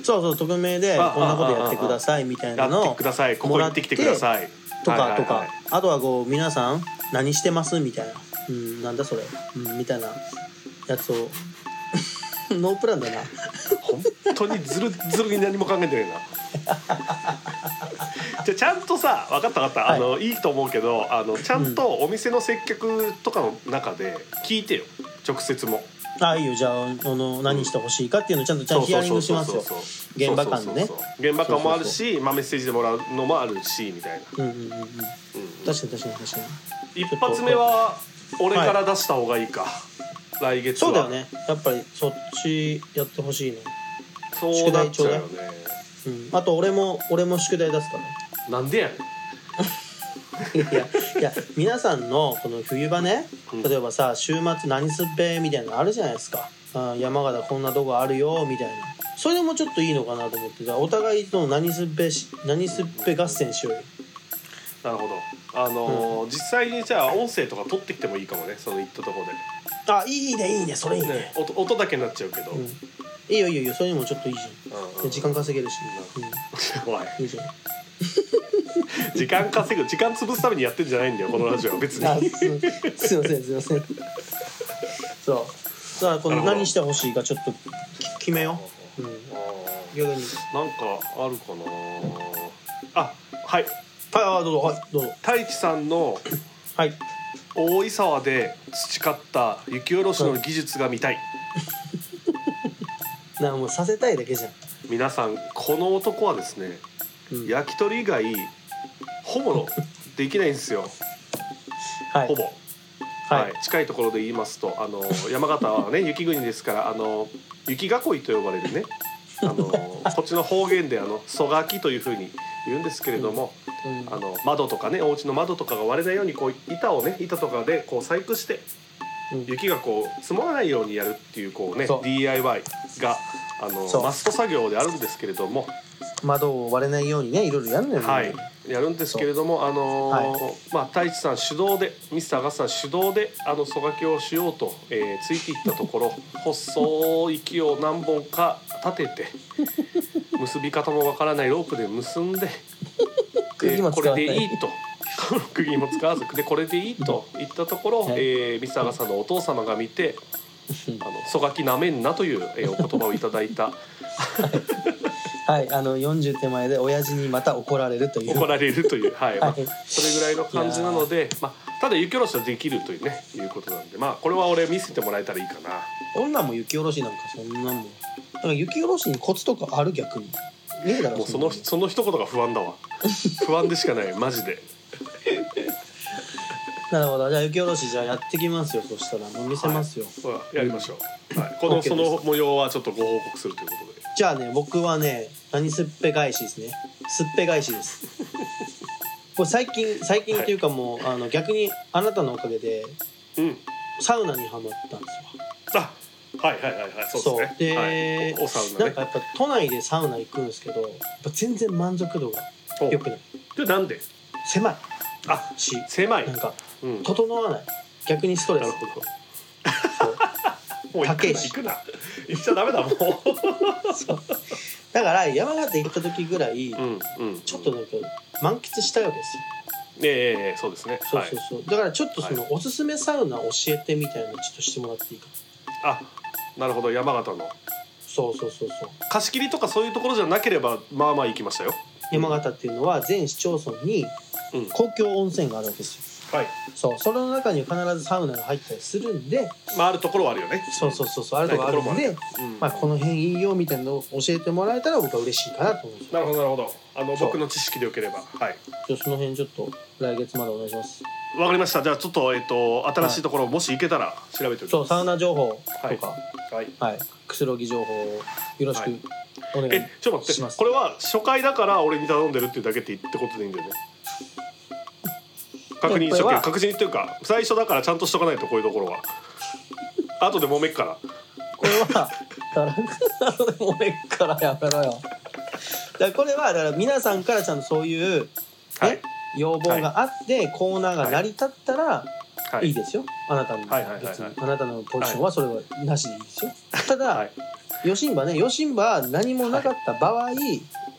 Speaker 2: そうそう匿名で
Speaker 1: あ
Speaker 2: こんなことやってくださいみたいな
Speaker 1: や
Speaker 2: のを
Speaker 1: ってくださいここ行ってきてください。
Speaker 2: と
Speaker 1: はいはいはい。
Speaker 2: かとかあとはこう皆さん何してますみたいな。うんなんだそれ。うんみたいなやつを。ノープランだな。
Speaker 1: 本当にずるずるに何も考えてないなじゃあちゃんとさ分かった分かった、
Speaker 2: はい。
Speaker 1: あのいいと思うけどあのちゃんとお店の接客とかの中で聞いてよ。直接も。
Speaker 2: あいいよ。じゃああの何してほしいかっていうのをちゃん。とちゃんとヒアリングしますよ。現場間でね
Speaker 1: 現場間もあるしまあ、メッセージでもらうのもあるしみたいな、
Speaker 2: うんうんうんうん。
Speaker 1: うん
Speaker 2: 確かに確かに確かに。
Speaker 1: 一発目は俺から出した方がいいか、来月は。
Speaker 2: そうだよね。やっぱりそっちやってほしいね
Speaker 1: そうなっちゃうよね
Speaker 2: うん。あと俺も俺も宿題出すか
Speaker 1: なんでやねん。
Speaker 2: いやいや皆さんのこの冬場ね
Speaker 1: うん。
Speaker 2: 例えばさ週末何すっぺみたいなのあるじゃないですか。あ山形こんなとこあるよみたいな。それもちょっといいのかなと思ってじゃあお互いの何すっぺし何すっぺ合戦しようよ。
Speaker 1: なるほどあのー実際にじゃあ音声とか取ってきてもいいかもねその行ったとこ
Speaker 2: あいいねいいねそれいいね。
Speaker 1: で、ね、音音だけになっちゃうけど、
Speaker 2: うん、いいよいいよいいよそれにもちょっといいじ
Speaker 1: うん。
Speaker 2: ゃ
Speaker 1: うん。
Speaker 2: ん時間稼げるし、
Speaker 1: おい
Speaker 2: うん、い。いじゃん。
Speaker 1: 時間稼ぐ時間潰すためにやってんじゃないんだよこのラジオ。は 別
Speaker 2: あ
Speaker 1: に
Speaker 2: すすいませんすいません。そう。だからこの
Speaker 1: なるほど。
Speaker 2: 何してほしいかちょっとき決めよう、うん、
Speaker 1: あ
Speaker 2: 逆に。
Speaker 1: ーなんかあるかなあはい
Speaker 2: はいあどうぞはいどうぞ。
Speaker 1: 太一さんの
Speaker 2: はい。
Speaker 1: 大井沢で培った雪下ろしの技術が見たい。
Speaker 2: なもうさせたいだけじゃん、
Speaker 1: 皆さんこの男はですね
Speaker 2: うん、
Speaker 1: 焼き鳥以外ほぼできないんですよ。
Speaker 2: はい。
Speaker 1: ほぼ。
Speaker 2: はい、
Speaker 1: はい、近いところで言いますとあの山形はね雪国ですからあの雪囲いと呼ばれるねあの こっちの方言であのそがきというふうに言うんですけれども、
Speaker 2: うん。
Speaker 1: あの窓とかねお家の窓とかが割れないようにこう板をね板とかでこう細工して
Speaker 2: うん。
Speaker 1: 雪がこう積もらないようにやるっていうこうね DIY があのマスト作業であるんですけれども、
Speaker 2: 窓を割れないようにねいろいろやるのよ、ね、
Speaker 1: はい、やるんですけれどもあのーまあ太一さん主導でミスターガスさん主導であのそがきをしようと、えーついていったところ 細い木を何本か立てて結び方もわからないロープで結んで
Speaker 2: 釘も
Speaker 1: これでいいと。釘も使わずでこれでいいと。言ったところ、
Speaker 2: はい。
Speaker 1: えーミスターガスさんのお父様が見て「あのそがきなめんな」という、えーお言葉をいただいた。
Speaker 2: はいあの40手前で親父にまた怒られるという。
Speaker 1: 怒られるという、はい。まあ
Speaker 2: はい
Speaker 1: それぐらいの感じなので、まあ、ただ雪下ろしはできるというねいうことなんで。まあこれは俺見せてもらえたらいいかな。
Speaker 2: こんなんも雪下ろしなんかそんなんもん。だから雪下ろしにコツとかある逆に？ねえだろ
Speaker 1: もうそのその。一言が不安だわ。不安でしかないマジで。
Speaker 2: なるほど。じゃあ雪下ろしじゃあやってきますよそしたら。もう見せますよ、
Speaker 1: ほらやりましょう、はい、このその模様はちょっとご報告するということで。
Speaker 2: じゃあね僕はね何すっぺ返しですね。すっぺ返しです。これ最近最近っていうかもう、あの逆にあなたのおかげで
Speaker 1: うん。
Speaker 2: サウナにはまったんですよ。
Speaker 1: あはいはいはいはい。そうですね。
Speaker 2: そう。で
Speaker 1: はい、サウナね。
Speaker 2: なんかやっぱ都内でサウナ行くんですけどやっぱ全然満足度が
Speaker 1: お
Speaker 2: 良くない。
Speaker 1: でなんで？
Speaker 2: 狭い。
Speaker 1: あ
Speaker 2: し。
Speaker 1: 狭い。
Speaker 2: なんか
Speaker 1: うん。
Speaker 2: 整わない。逆にストレス。
Speaker 1: なるほど。
Speaker 2: そう。
Speaker 1: もう行くな。行くな行っちゃダメだもう
Speaker 2: そう。だから山形行った時ぐらい、
Speaker 1: うんうん。
Speaker 2: ちょっとなんか満喫したいわけですよ。
Speaker 1: ええええそうですね。
Speaker 2: そうそうそう、だからちょっとその、
Speaker 1: は
Speaker 2: おすすめサウナ教えてみたいなのちょっとしてもらっていいかな。
Speaker 1: あなるほど山形の。
Speaker 2: そうそうそうそう。
Speaker 1: 貸し切りとかそういうところじゃなければまあまあ行きましたよ。
Speaker 2: 山形っていうのは全市町村に
Speaker 1: うん。
Speaker 2: 公共温泉があるわけですよ。
Speaker 1: はい。
Speaker 2: そう。それの中には必ずサウナが入ったりするんで。
Speaker 1: まああるところはあるよね。
Speaker 2: そうそうそうそう。あるとこあるんで、
Speaker 1: うん。
Speaker 2: まあ、この辺いいよみたいなのを教えてもらえたら僕は嬉しいかなと思うんですよ。
Speaker 1: なるほど。なるほどあの
Speaker 2: そう
Speaker 1: 僕の知識でよければ。はい。
Speaker 2: じゃあその辺ちょっと来月までお願いします
Speaker 1: わかりました。じゃあちょっとえっと新しいところもし行けたら調べておきます。
Speaker 2: そうサウナ情報とか、
Speaker 1: はい。はい。
Speaker 2: はい。くつろぎ情報をよろしく
Speaker 1: はい。
Speaker 2: お願い
Speaker 1: えちょっと待っ
Speaker 2: します。
Speaker 1: てこれは初回だから俺に頼んでるっていうだけってってことでいいんだよね。確認しと
Speaker 2: これは？
Speaker 1: け確認っていうか最初だからちゃんとしとかないとこういうところは。後で揉めっから。
Speaker 2: これはだからあのもめっからやめろよ。だからこれはだから皆さんからちゃんとそういう、ね
Speaker 1: はい
Speaker 2: 要望があって、コーナーが成り立ったら
Speaker 1: はい。
Speaker 2: いいですよ、あなたの
Speaker 1: はいはいはいはい。
Speaker 2: あなたのポジションはそれはなしでいいですよ。ただ、
Speaker 1: はい。
Speaker 2: ヨシンバねヨシンバ何もなかった場合、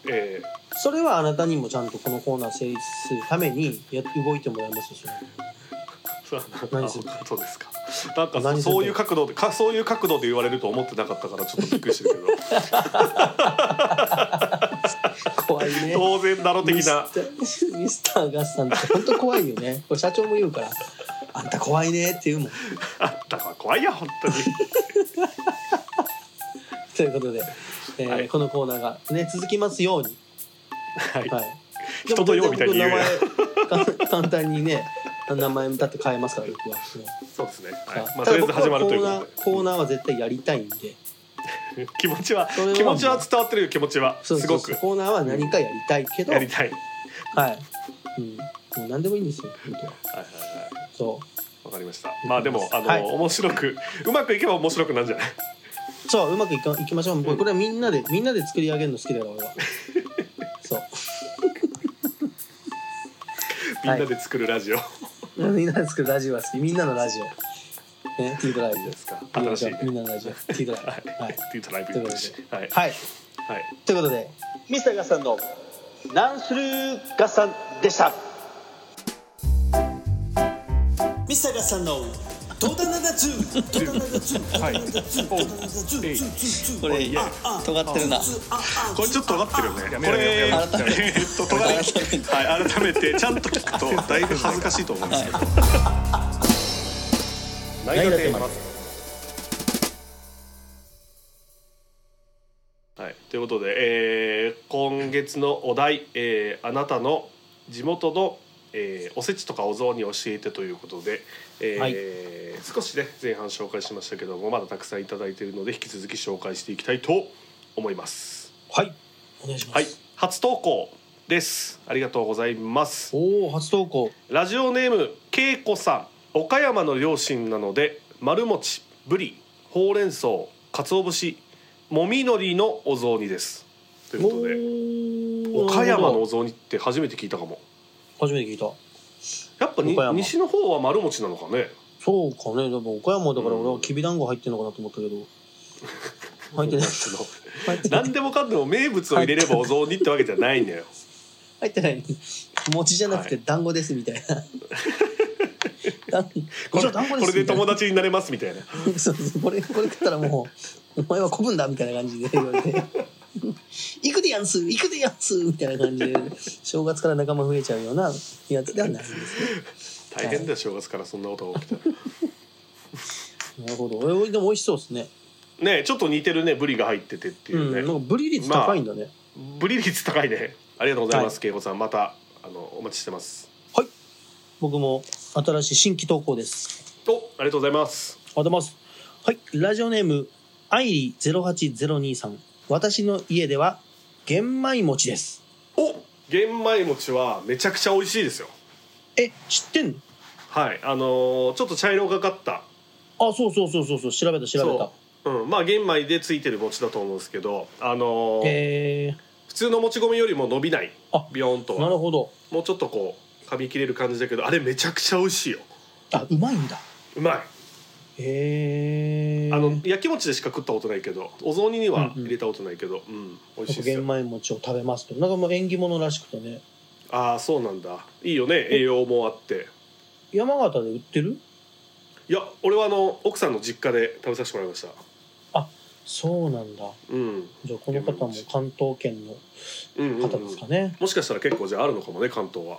Speaker 1: え。
Speaker 2: それはあなたにもちゃんとこのコーナー成立するためにや動いてもらいますよそれ何す
Speaker 1: そう。ですかなんかそういう角度でかそういう角度で言われると思ってなかったからちょっとびっくりしてるけど。
Speaker 2: 怖いね。
Speaker 1: 当然だろ的な。
Speaker 2: ミスターガスさんって本当怖いよね。これ社長も言うから「あんた怖いね」って言うもん。
Speaker 1: あったから怖いや本当に。
Speaker 2: ということで、えー
Speaker 1: はい。
Speaker 2: このコーナーがね続きますように。
Speaker 1: はい、
Speaker 2: はい。
Speaker 1: 人とようみたいに言う
Speaker 2: 簡単にね名前だって変えますから僕は、
Speaker 1: そうですね、はい。まあ、とりあえず始まるという
Speaker 2: ただ
Speaker 1: こと
Speaker 2: コーナーコーナーは絶対やりたいんで。
Speaker 1: で 気持ちは気持ちは伝わってるよ気持ちは。すごく。
Speaker 2: コーナーは何かやりたいけど、
Speaker 1: やりたい。
Speaker 2: はい、うん、もう何でもいいんですよ本当は。
Speaker 1: はいはいはい。
Speaker 2: そう。
Speaker 1: わかりました。まあでもあの、
Speaker 2: はい。
Speaker 1: 面白くうまくいけば面白くなるんじゃない？
Speaker 2: そううまくいかいきましょう。これはみんなでみんなで作り上げるの好きだから俺は。そう。
Speaker 1: みんなで作るラジオ、
Speaker 2: みんなで作るラジオは好き。みんなのラジオ。ねティートライブ
Speaker 1: ですか？新しい。
Speaker 2: みんなのラジオ。ティートライ
Speaker 1: はい、
Speaker 2: ブはい。
Speaker 1: ティートライブ
Speaker 2: ということで。
Speaker 1: はい。はい。
Speaker 2: はい。ということで
Speaker 3: ミスターガスさんのランスルーガスさんでした？
Speaker 2: ミスターガスさんのトータナダツートータナダツー
Speaker 1: はい
Speaker 4: これ尖ってるな
Speaker 1: これちょっと尖ってるよねこれ
Speaker 4: 改めて
Speaker 1: えっと尖りはい改めてちゃんと聞くとだいぶ恥ずかしいと思うんですけど、何がテーマはい、ということで、えー今月のお題、えーあなたの地元の、えーおせちとかお雑煮教えてということで、えー少しね前半紹介しましたけどもまだたくさんいただいているので引き続き紹介していきたいと思います。
Speaker 2: はい。お願いします、
Speaker 1: はい、初投稿です。ありがとうございます。
Speaker 2: おお初投稿。
Speaker 1: ラジオネームけいこさん。岡山の両親なので丸餅ぶりほうれん草鰹節もみのりのお雑煮です。ということで
Speaker 2: お
Speaker 1: 岡山のお
Speaker 2: お
Speaker 1: 雑煮って初めて聞いたかも
Speaker 2: 初めて聞いた。
Speaker 1: やっぱに
Speaker 2: 岡山。
Speaker 1: 西の方は丸餅なのかね。
Speaker 2: そうかね。でも岡山だから俺はきびだんご入ってんのかなと思ったけど。入ってない。入ってない
Speaker 1: 何でもかんでも名物を入れればお雑煮ってわけじゃないんだよ。
Speaker 2: 入ってない。餅じゃなくて
Speaker 1: はい。
Speaker 2: 団子ですみたいな。団子
Speaker 1: これ
Speaker 2: 子
Speaker 1: これで
Speaker 2: ですみたいな。
Speaker 1: 友達になれますみたいな。
Speaker 2: そうそう。これこれ食ったらもう「お前は古文だ」みたいな感じで言われて「行くでやんす行くでやんす」みたいな感じで正月から仲間増えちゃうようなやつではないんですね
Speaker 1: 大変だよ正月からそんなことが起きたら。
Speaker 2: なるほど。えでも美味しそうですね。
Speaker 1: ねちょっと似てるねブリが入っててっていううんね、
Speaker 2: なんかブリ率高いんだね、
Speaker 1: ブリ率高いね。ありがとうございます、
Speaker 2: は
Speaker 1: けいこさん。またあのお待ちしてます。
Speaker 2: 僕も新しい新規投稿です。
Speaker 1: おありがとうございます。
Speaker 2: ありがとうございます。はい。ラジオネームアイリ08023さん私の家では玄米餅です。
Speaker 1: お玄米餅はめちゃくちゃ美味しいですよ。
Speaker 2: え知ってんの？
Speaker 1: はいあのーちょっと茶色がかった。
Speaker 2: あそうそうそうそうそう調べた調べた。
Speaker 1: そう、うん、まあ玄米でついてる餅だと思うんですけどあのー
Speaker 2: え
Speaker 1: 普通のもち米よりも伸びない。
Speaker 2: あ
Speaker 1: ビヨーンとは。
Speaker 2: るほど。
Speaker 1: もうちょっとこう噛み切れる感じだけどあれめちゃくちゃ美味しいよ。
Speaker 2: あうまいんだ。
Speaker 1: うまい
Speaker 2: へえ
Speaker 1: あの焼き餅でしか食ったことないけどお雑煮には
Speaker 2: うんうん。
Speaker 1: 入れたことないけどうん、美味しいです
Speaker 2: 玄
Speaker 1: よ
Speaker 2: 米餅を食べますと。なんかもう縁起物らしくてね。
Speaker 1: ああそうなんだ。いいよね栄養もあって。
Speaker 2: 山形で売ってる？
Speaker 1: いや俺はあの奥さんの実家で食べさせてもらいました。
Speaker 2: そうなんだ。
Speaker 1: うん。
Speaker 2: じゃあこの方も関東圏の
Speaker 1: うんうん、うん、
Speaker 2: 方ですかね。
Speaker 1: もしかしたら結構じゃああるのかもね関東は。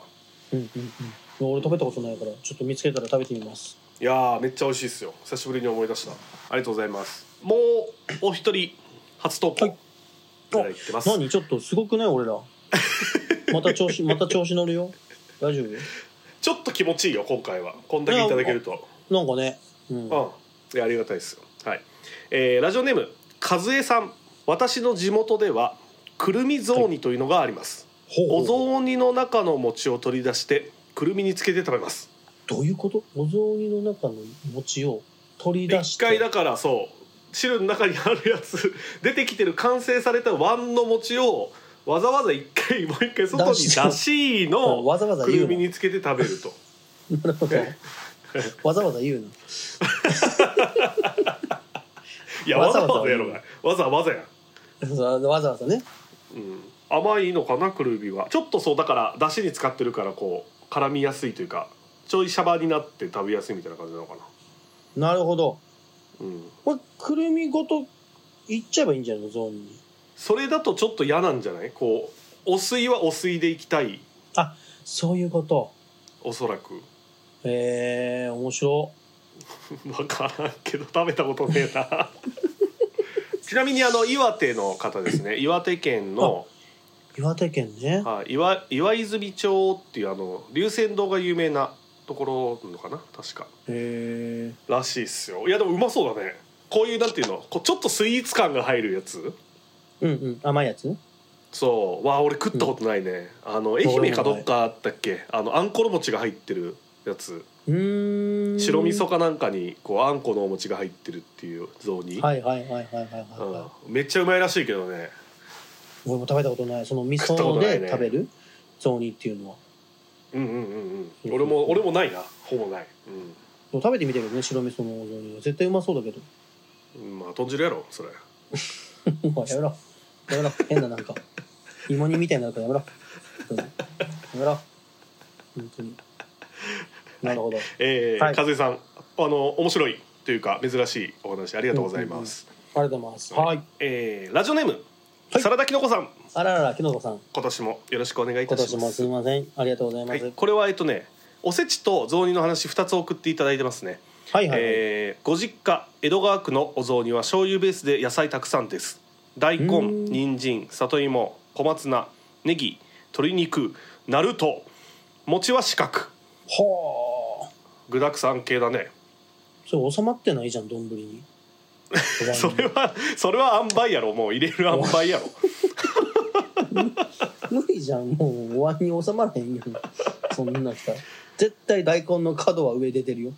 Speaker 2: うんうんうん。俺食べたことないからちょっと見つけたら食べてみます
Speaker 1: いやーめっちゃ美味しいですよ。久しぶりに思い出した。ありがとうございます。もうお一人初投稿。
Speaker 2: はい。
Speaker 1: いてます、
Speaker 2: 何？ちょっとすごくない？俺ら。また調子また調子乗るよ。大丈夫？
Speaker 1: ちょっと気持ちいいよ今回は。こんだけいただけると。
Speaker 2: なんかね。うん。
Speaker 1: うん。いやありがたいですよ。はい。えーラジオネーム和江さん。私の地元ではくるみ雑煮というのがあります、お雑煮の中の餅を取り出してくるみにつけて食べます
Speaker 2: どういうこと？お雑煮の中の餅を取り出して。
Speaker 1: 一回だからそう汁の中にあるやつ出てきてる完成されたワンの餅をわざわざ一回もう一回外に出しの
Speaker 2: わざわざ
Speaker 1: くるみにつけて食べると。
Speaker 2: なるほど。わざわざ言う
Speaker 1: いやわざ
Speaker 2: わざ
Speaker 1: やろが。わざわざや
Speaker 2: わざわざね。
Speaker 1: うん、甘いのかなくるみは。ちょっとそうだからだしに使ってるからこう絡みやすいというかちょいシャバになって食べやすいみたいな感じなのかな。
Speaker 2: なるほど。
Speaker 1: うん。
Speaker 2: これくるみごといっちゃえばいいんじゃないのゾーンに。
Speaker 1: それだとちょっと嫌なんじゃない？こうお水はお水でいきたい。
Speaker 2: あそういうこと。
Speaker 1: おそらく。
Speaker 2: へえ面白。
Speaker 1: 分からんけど食べたことねえな。ちなみにあの岩手の方ですね。岩手県の
Speaker 2: 岩手県ね。
Speaker 1: はい岩岩泉町っていうあの龍泉洞が有名なところなのかな？確か。
Speaker 2: へえ
Speaker 1: らしいっすよ。いやでもうまそうだね。こういうなんていうの？こうちょっとスイーツ感が入るやつ？
Speaker 2: うんうん。甘いやつ？
Speaker 1: そう。わあ俺食ったことないね、あの愛媛かどっかあったっけあのあんころ餅が入ってるやつ。
Speaker 2: うーん。
Speaker 1: 白味噌かなんかにこうあんこのお餅が入ってるっていう雑煮、
Speaker 2: はいはいはいはいはいはい、は
Speaker 1: うん、めっちゃうまいらしいけどね。
Speaker 2: い、俺も食べたことない。その味
Speaker 1: 食ったこと
Speaker 2: 噌
Speaker 1: ないね。
Speaker 2: で食べる雑煮っていうのは
Speaker 1: うんうんうんうん。俺も俺もないな。ほぼない、
Speaker 2: 食べてみてるね白味噌のお雑煮は。絶対うまそうだけど。
Speaker 1: うん、まあ豚汁やろそれ。
Speaker 2: もうやめろ。やめろ。変ななんか。芋煮みたいになるからやめろ。やめろ。本当に。なるほど。
Speaker 1: えー
Speaker 2: はい。
Speaker 1: 和江さん。あの面白いというか珍しいお話ありがとうございます、
Speaker 2: ありがとうございます。はい。
Speaker 1: えーラジオネーム、
Speaker 2: はい。
Speaker 1: サラダキノコさん
Speaker 2: あらららきのこさん。
Speaker 1: 今年もよろしくお願いいた
Speaker 2: 今
Speaker 1: します。
Speaker 2: 年もすみません。ありがとうございます、
Speaker 1: はい、これはえっとねおせちと雑煮の話2つ送っていただいてますね、
Speaker 2: はいはいはい、
Speaker 1: えーご実家江戸川区のお雑煮は醤油ベースで野菜たくさんです。大根
Speaker 2: うん。
Speaker 1: 人参里芋小松菜ネギ鶏肉ナルト餅は四角。
Speaker 2: ほー
Speaker 1: 具だくさん系だね。
Speaker 2: それ収まってないじゃん丼に。
Speaker 1: それはそれは塩梅やろ。もう入れる塩梅やろ
Speaker 2: 無理じゃんもうお椀に収まらへんよそんな来たら絶対大根の角は上出てるよ。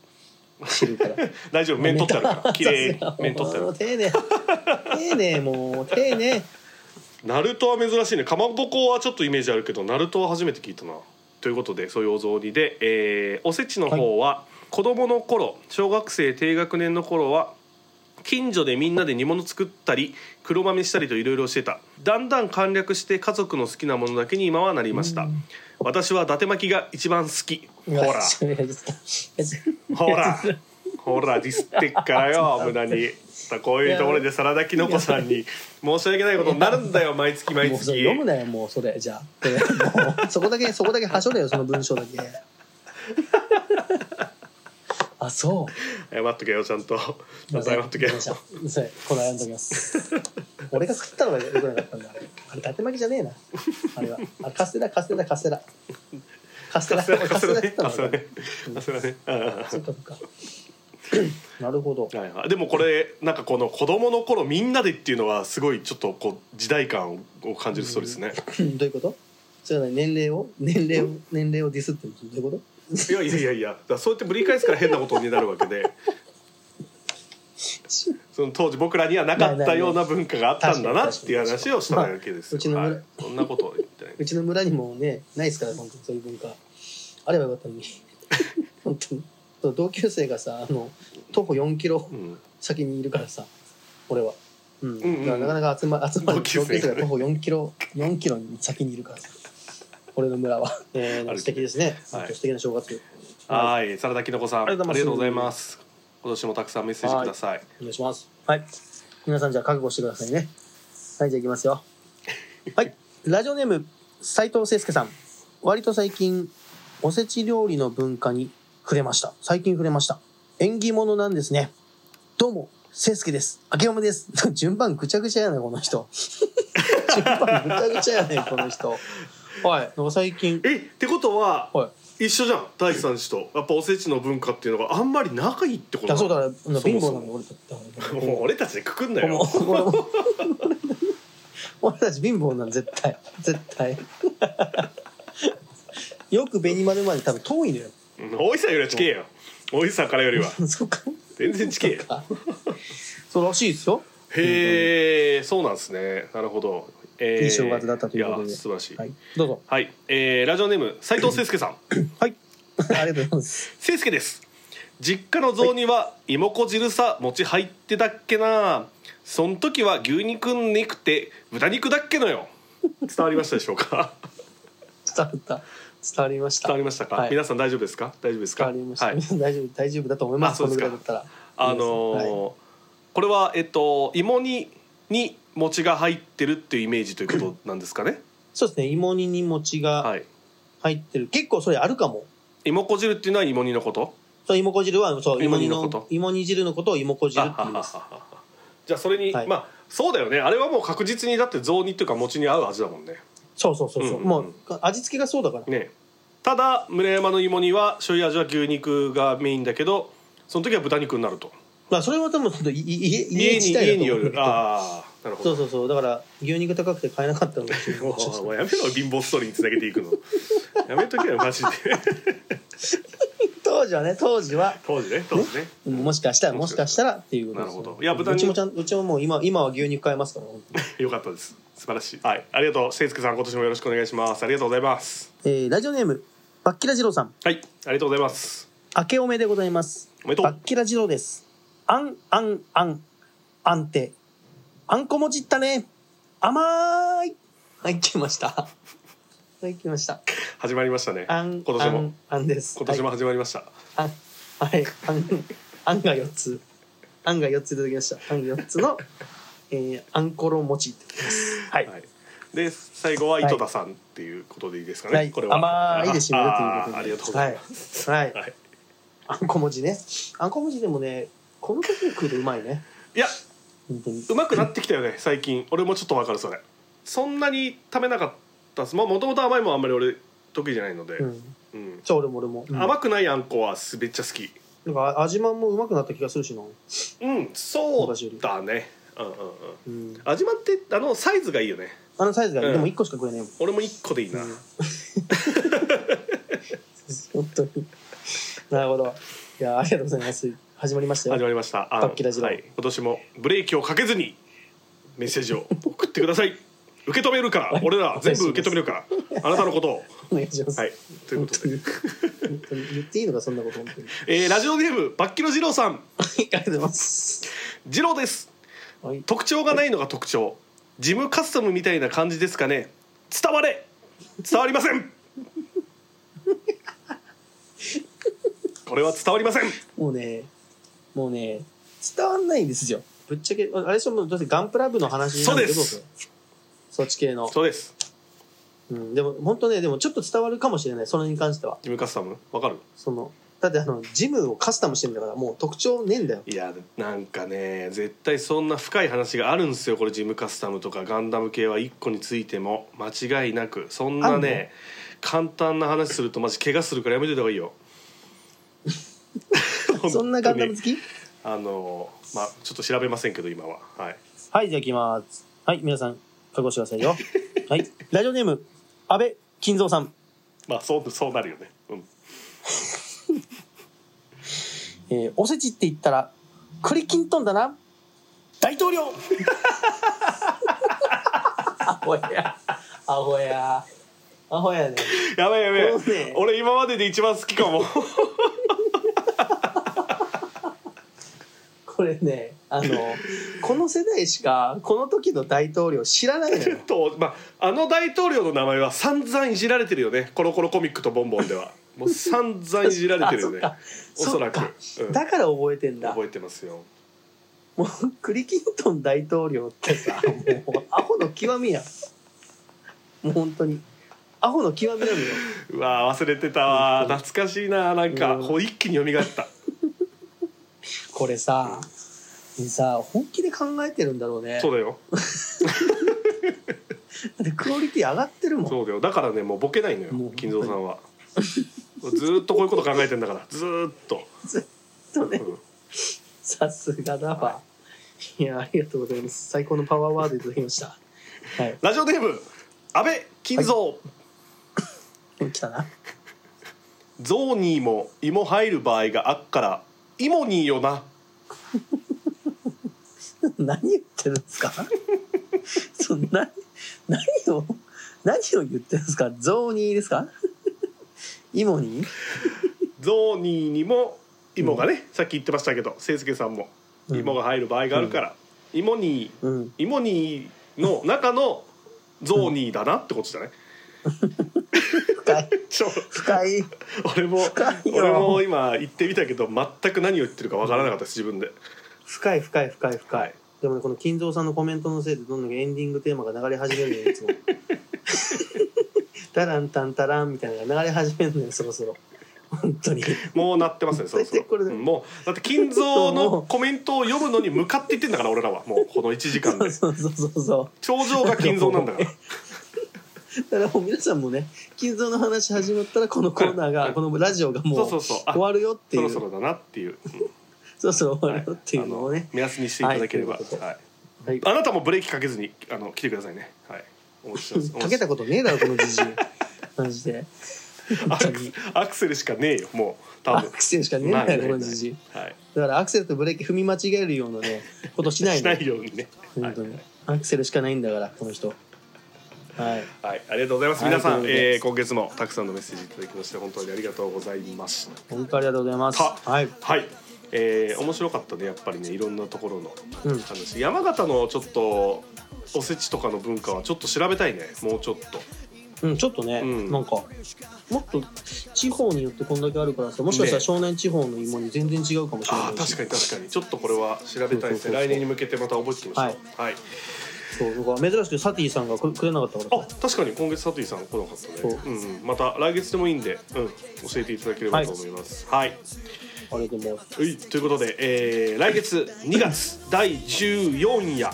Speaker 2: 汁から。
Speaker 1: 大丈夫面取ってあるから。綺麗に面取ってあ
Speaker 2: う丁寧。丁寧もう丁寧。
Speaker 1: ナルトは珍しいね。かまぼこはちょっとイメージあるけどナルトは初めて聞いたな。ということでそういうお雑煮で、えーおせちの方は、子供の頃小学生低学年の頃は近所でみんなで煮物作ったり黒豆したりといろいろしてた。だんだん簡略して家族の好きなものだけに今はなりました。私は伊達巻きが一番好き。ほらほらほらディスってっからよ無駄に。こういうところでサラダキノコさんに。申し訳ないことになるんだよ毎月毎月。
Speaker 2: 読むなよもうそれ。じゃあ。そこだけそこだけはしょれよその文章だけあそう。
Speaker 1: 謝っとけよちゃんと。ちゃんと謝っとけよ。
Speaker 2: それこれ謝んときます。俺が作ったのがよくなかったんだ？あれ伊達巻きじゃねえな。あれは。あカステラカステラカステラ。カステラ。
Speaker 1: カステラね
Speaker 2: カステラ
Speaker 1: カステラね。カステラね。うん。
Speaker 2: そっかそっか。なるほど。
Speaker 1: はいはい。でもこれなんかこの子供の頃みんなでっていうのはすごいちょっとこう時代感を感じるストーリーですね。
Speaker 2: どういうこと？それは何？年齢を？年齢を？年齢をディスってるどういうこと？
Speaker 1: いやいやいやいやそうやってぶり返すから変なことになるわけで。その当時僕らにはなかったような文化があったんだなっていう話をしたわけですよ、
Speaker 2: うちの村
Speaker 1: はい、そんなことを言ってない。う
Speaker 2: ちの村にもねないですから本当に。そういう文化あればよかったのに。本当に。同級生がさあの徒歩4キロ
Speaker 1: うん。
Speaker 2: 先にいるからさ俺は、うん。
Speaker 1: うんうん
Speaker 2: なかなか集ま集まる
Speaker 1: 同
Speaker 2: 同
Speaker 1: 級生がね。
Speaker 2: 級生が徒歩4キロ4キロ先にいるからさ俺の村は、えー、素敵ですね、
Speaker 1: はい。
Speaker 2: 素敵な正月。
Speaker 1: はい。サラダきのこさん
Speaker 2: ありがとうございます。
Speaker 1: 今年もたくさんメッセージください。
Speaker 2: お願いします。はい。皆さんじゃあ覚悟してくださいね。はいじゃあいきますよ。はい。ラジオネーム斉藤誠介さん。割と最近おせち料理の文化に触れました。最近触れました。縁起物なんですね。どうも誠介です。明けおめです。順番ぐちゃぐちゃやねこの人。順番ぐちゃぐちゃやねこの人はい。なんか最近。
Speaker 1: えってことは
Speaker 2: はい。
Speaker 1: 一緒じゃん第三子と。やっぱおせちの文化っていうのがあんまり仲いいってこと
Speaker 2: あそうだ貧乏なの俺た
Speaker 1: もう俺たちでくくんな
Speaker 2: も
Speaker 1: よ
Speaker 2: う 俺たち貧乏なん絶対。絶対。よく紅丸まで多分遠いのよ。
Speaker 1: うん大井さんよりは近えよ。大井さんからよりは。
Speaker 2: そっか。
Speaker 1: 全然近えよ。
Speaker 2: そうらしいですよ。
Speaker 1: へえそうなんですね。なるほど、えー
Speaker 2: いい正月だったということで。
Speaker 1: や素晴らしい。
Speaker 2: はい。どうぞ。
Speaker 1: はい、えーラジオネーム斉藤誠介さん。
Speaker 2: はい。ありがとうございます。
Speaker 1: 誠介です。実家の雑煮は芋こ汁さ餅入ってたっけな。そん時は牛肉肉って豚肉だっけのよ。伝わりましたでしょうか？
Speaker 2: 伝わった。伝わりました。
Speaker 1: 伝わりましたか、
Speaker 2: はい。
Speaker 1: 皆さん大丈夫ですか？大丈夫ですか？はい
Speaker 2: 皆さん大丈夫大丈夫だと思います。こ
Speaker 1: あそうですか。あのー
Speaker 2: はい。
Speaker 1: これはえっと芋煮に餅が入ってるっていうイメージということなんですかね？
Speaker 2: そうですね。芋煮に餅が
Speaker 1: はい。
Speaker 2: 入ってる、結構それあるかも。
Speaker 1: 芋こ汁っていうのは芋煮のこと？
Speaker 2: そう芋こ汁はそう
Speaker 1: 芋
Speaker 2: 芋煮の
Speaker 1: 煮のこと？
Speaker 2: 芋煮汁のことを芋こ汁
Speaker 1: あ
Speaker 2: って言います。
Speaker 1: ははははじゃあそれに、
Speaker 2: はい。
Speaker 1: まあそうだよね。あれはもう確実にだって雑煮っていうか餅に合う味だもんね。
Speaker 2: そうそうそうそう、
Speaker 1: うん
Speaker 2: もう味付けがそうだから。
Speaker 1: ねただ村山の芋煮は醤油味は牛肉がメインだけどその時は豚肉になると。
Speaker 2: まあそれは多分いい家
Speaker 1: 家に
Speaker 2: 自体
Speaker 1: 家による
Speaker 2: だと思う。んだけど
Speaker 1: ああなるほど。
Speaker 2: そうそうそう。だから牛肉高くて買えなかったのかも。
Speaker 1: うもうやめろ貧乏ストーリーにつなげていくの。やめとけよマジで。
Speaker 2: 当時はね当時は。
Speaker 1: 当時ね当時ね。
Speaker 2: うんもしかしたらもしかしたらっていうことですよ。
Speaker 1: なるほど。いや豚肉
Speaker 2: うちもちゃんうちももう今今は牛肉買えますから本当に。
Speaker 1: よかったです。素晴らしい。はい。ありがとう。誠介さん今年もよろしくお願いします。ありがとうございます。
Speaker 2: えーラジオネームバッキラジローさん。
Speaker 1: はい。ありがとうございます。
Speaker 2: 明けおめでございます。
Speaker 1: おめでとう。
Speaker 2: バッキラジローです。あんあんあんあんてあんこもちったね。甘い。はい来ました。はい来ました。
Speaker 1: 始まりましたね。
Speaker 2: あん
Speaker 1: 今年も。
Speaker 2: あんです。
Speaker 1: 今年も
Speaker 2: はい。
Speaker 1: 始まりました、
Speaker 2: あんはい。あんあんが4つ。あんが4ついただきました。あん4つの、えー、あんころ餅はい、
Speaker 1: はい、で最後は井戸田さんっていうことでいいですかね、
Speaker 2: はい。
Speaker 1: これは。
Speaker 2: 甘いで締めるということで。
Speaker 1: ありがとうございます、
Speaker 2: はい、
Speaker 1: はい。
Speaker 2: あんこ餅ね。あんこ餅でもねこの時に食うとうまいね。
Speaker 1: いやうまくなってきたよね最近。俺もちょっとわかるそれ。そんなに食べなかったっす。まあもともと甘いもんあんまり俺得意じゃないので、
Speaker 2: うん。
Speaker 1: うん。
Speaker 2: そう俺も俺も、うん。
Speaker 1: 甘くないあんこはめっちゃ好き
Speaker 2: なんか味まんもうまくなった気がするしな。
Speaker 1: うんそうだね。うんうんうん。
Speaker 2: うん。
Speaker 1: 味まってあのサイズがいいよね。
Speaker 2: あのサイズが、
Speaker 1: うん。
Speaker 2: でも1個しか食えないもん。
Speaker 1: 俺も1個でいいな、
Speaker 2: うん。本当に。なるほど。いやありがとうございます始まりましたよ。
Speaker 1: 始まりました。あ
Speaker 2: バッキラジロ
Speaker 1: はい、今年もブレーキをかけずにメッセージを送ってください。受け止めるから。俺ら全部受け止めるから。あなたのことを。
Speaker 2: お願いします、
Speaker 1: はい。ということで、
Speaker 2: 本当に。言っていいのかそんなこと本当に。
Speaker 1: えーラジオネームバッキロ二郎さん。
Speaker 2: ありがとうございます。
Speaker 1: 二郎です。
Speaker 2: はい。
Speaker 1: 特徴がないのが特徴。ジムカスタムみたいな感じですかね。伝われ。伝わりません。これは伝わりません。
Speaker 2: もうねもうね伝わんないんですよ。ぶっちゃけあれでしょもうどうせガンプラ部の話なんだけど。
Speaker 1: そうです。
Speaker 2: そっち系の。
Speaker 1: そうです。
Speaker 2: うん、でも本当ねでもちょっと伝わるかもしれない。それに関しては。
Speaker 1: ジムカスタム？わかる？
Speaker 2: そのだってあのジムをカスタムしてんだからもう特徴ねえんだよ。
Speaker 1: いやなんかね絶対そんな深い話があるんですよ。これジムカスタムとかガンダム系は1個についても。間違いなく。そんなね簡単な話するとマジ怪我するからやめといた方がいいよ
Speaker 2: そんなガンダム好き？
Speaker 1: あのまあちょっと調べませんけど今は。はい。
Speaker 2: はいじゃあいきます。はい皆さん覚悟してくださいよ。はい。ラジオネーム安倍金蔵さん、
Speaker 1: まあそうそうなるよね。うん。
Speaker 2: えーおせちって言ったら栗きんとんだな。大統領。アホや。アホや。アホやね。
Speaker 1: やべえやべ
Speaker 2: ね。
Speaker 1: 俺今までで一番好きかも
Speaker 2: これねあの この世代しかこの時の大統領知らないのよ。
Speaker 1: と、まあ、あの大統領の名前は散々いじられてるよね。コロコロコミックとボンボンでは。もう散々いじられてるよね。
Speaker 2: あ
Speaker 1: おそらく。うん。
Speaker 2: だから覚えてんだ。
Speaker 1: 覚えてますよ。
Speaker 2: もうクリキントン大統領ってさもうアホの極みやもう本当に。アホの極みなのよ。
Speaker 1: うわー忘れてたわ
Speaker 2: うん
Speaker 1: 懐かしいななんか。
Speaker 2: うん。
Speaker 1: こう一気に蘇った
Speaker 2: これささ本気で考えてるんだろうね。
Speaker 1: そうだよ。
Speaker 2: だってクオリティ上がってるもん。
Speaker 1: そうだよ。だからねもうボケないのよ金蔵さんは。ずーっとこういうこと考えてんだから。ずーっと。
Speaker 2: ずっとね。
Speaker 1: うん。
Speaker 2: さすがだわ。いやありがとうございます。最高のパワーワードいただきました。はい。
Speaker 1: ラジオネーム安倍金蔵、
Speaker 2: 来たな。
Speaker 1: ゾーニーも芋入る場合があっから芋にーよな
Speaker 2: 何言ってるんですか？そんな何を何を言ってるんですか？ゾーニーですか？イモニー
Speaker 1: ゾーニーにも芋がね、さっき言ってましたけど清介さんも
Speaker 2: うん。
Speaker 1: 芋が入る場合があるから、芋に
Speaker 2: うん。
Speaker 1: 芋にの中のゾーニーだなってことじゃない、
Speaker 2: 深い。深い。
Speaker 1: 俺も俺も今言ってみたけど全く何を言ってるかわからなかったです自分で。
Speaker 2: 深い深い深い深い、
Speaker 1: はい。
Speaker 2: でもねこの金蔵さんのコメントのせいでどんどんエンディングテーマが流れ始めるのよいつも。タランタンタランみたいなのが流れ始めるのよそろそろ。本当に。
Speaker 1: もうなってますねそろそろ。
Speaker 2: 大体これで。
Speaker 1: うんもうだって金蔵のコメントを読むのに向かって言ってんだから俺らは。もうこの1時間で。
Speaker 2: そうそうそうそう。
Speaker 1: 頂上が金蔵なんだから
Speaker 2: だからもう皆さんもね金蔵の話始まったらこのコーナーが、
Speaker 1: うん
Speaker 2: このラジオがも
Speaker 1: そううそうそう。あ
Speaker 2: 終わるよっていう。
Speaker 1: そろそろだなっていう、うん。
Speaker 2: そろそろ終わ
Speaker 1: はい
Speaker 2: るよっていうのをね、
Speaker 1: 目安にしていただければ、
Speaker 2: はいということで。
Speaker 1: はい。
Speaker 2: はい。
Speaker 1: あなたもブレーキかけずにあの来てくださいね。はい。お待ちしてます。
Speaker 2: かけたことねえだろこのじじい。マジで。
Speaker 1: アクアクセルしかねえよもう多分。
Speaker 2: アクセルしかねえんだよこのじじい。
Speaker 1: はい。
Speaker 2: だからアクセルとブレーキ踏み間違えるようなねことしない
Speaker 1: し
Speaker 2: の
Speaker 1: ないようにね。
Speaker 2: 本当に、アクセルしかないんだからこの人はい
Speaker 1: はい、ありがとうございます。
Speaker 2: はい
Speaker 1: 皆さん、
Speaker 2: とい
Speaker 1: えー今月もたくさんのメッセージいただきまして本当にありがとうございました。
Speaker 2: 本当ありがとうございます
Speaker 1: た
Speaker 2: はい
Speaker 1: はい、えー面白かったねやっぱりねいろんなところの
Speaker 2: うん
Speaker 1: 話。山形のちょっとおせちとかの文化はちょっと調べたいね。もうちょっと。
Speaker 2: うん、ちょっとね、
Speaker 1: うん
Speaker 2: なんかもっと地方によってこんだけあるからさもしかしたら
Speaker 1: ね
Speaker 2: 少年地方の芋に全然違うかもしれない
Speaker 1: ああ確かに確かにちょっとこれは調べたいですね。来年に向けてまた覚えてみましょう。はい。
Speaker 2: そうなんか珍しくサティさんがくくれなかったから。
Speaker 1: あ確かに今月佐藤さん来なかったね。う。んうん。また来月でもいいんで、うん教えていただければと思います。はい。
Speaker 2: ありがとうございます。
Speaker 1: はい、ということで、えー来月2月第14夜、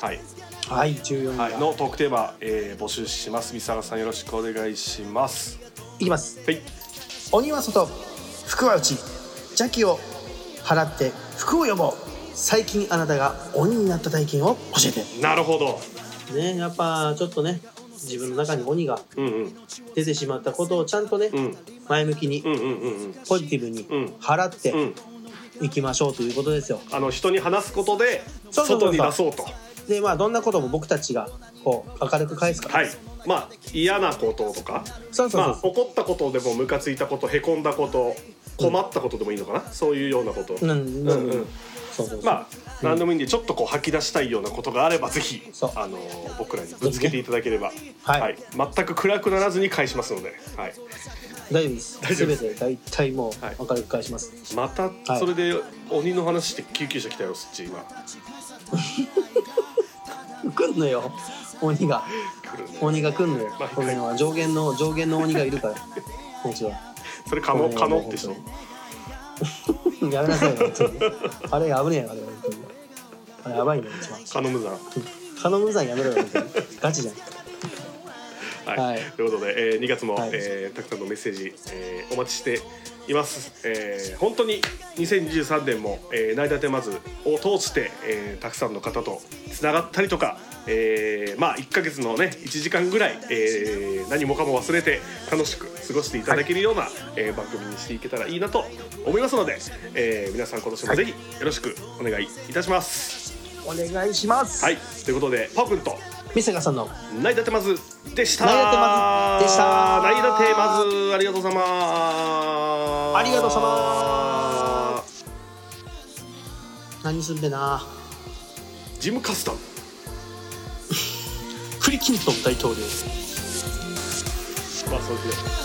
Speaker 1: はい。
Speaker 2: はい14
Speaker 1: はい、
Speaker 2: 位
Speaker 1: のトークテーマ、えー募集します。三沢さんよろしくお願いします。
Speaker 2: いきます。
Speaker 1: はい、
Speaker 2: 鬼は外福は内。邪気を払って福を呼ぼう最近あなたが鬼になった体験を教えて
Speaker 1: なるほど。
Speaker 2: ねやっぱちょっとね自分の中に鬼が
Speaker 1: うんうん
Speaker 2: 出てしまったことをちゃんとね、
Speaker 1: うん
Speaker 2: 前向きに
Speaker 1: うんうんうんうん
Speaker 2: ポジティブに
Speaker 1: うん
Speaker 2: 払って
Speaker 1: うん。
Speaker 2: いきましょうということですよ
Speaker 1: あの人に話すことで
Speaker 2: そうそうそうそう
Speaker 1: 外に出そうと。
Speaker 2: でまあどんなことも僕たちがこう明るく返すから、
Speaker 1: はい。まあ嫌なこととか、
Speaker 2: そうそうそう
Speaker 1: まあ怒ったことでもムカついたこと、へこんだこと、困ったことでもいいのかな？そういうようなこと。
Speaker 2: うんうん
Speaker 1: うんうんまあ何でもいいんでちょっとこう吐き出したいようなことがあればぜひあの僕らにぶつけていただければ、
Speaker 2: はい。
Speaker 1: 全く暗くならずに返しますので、はい、
Speaker 2: 大丈夫です。
Speaker 1: 大丈夫です。
Speaker 2: 全て大体もう
Speaker 1: はい。
Speaker 2: 明るく返します、
Speaker 1: また
Speaker 2: はい。
Speaker 1: それで鬼の話して救急車来たよそっち今
Speaker 2: 来んのよ。鬼が。鬼が来んのよ。
Speaker 1: まあ
Speaker 2: この辺は。上限の上限の鬼がいるから。こっちは。
Speaker 1: それ可能可能って人
Speaker 2: やめなさいよ本当に。あれ危ねえよあれ本当に。あれやばいね一番。
Speaker 1: 可能無残
Speaker 2: カノムザンやめろよ本当に。ガチじゃん。
Speaker 1: はい、
Speaker 2: はい。
Speaker 1: ということで、えー2月も、
Speaker 2: はい。
Speaker 1: えーたくさんのメッセージ、えーお待ちしています、えー本当に2023年も「えー、成立まず」を通して、えーたくさんの方とつながったりとか、えーまあ1ヶ月のね1時間ぐらい、えー何もかも忘れて楽しく過ごしていただけるような、えー番組にしていけたらいいなと思いますので、えー皆さん今年もぜひよろしくお願いいたします。
Speaker 2: お願いします。
Speaker 1: はい、ということでパオくんと
Speaker 2: ミセさんの。
Speaker 1: ナイダテマズでした。
Speaker 2: ないだテマズでした。
Speaker 1: ありがとうさま
Speaker 2: ありがとうさま何すんべな。
Speaker 1: ジム・カスタム。
Speaker 2: クリキントン大統領
Speaker 1: まあそうですね。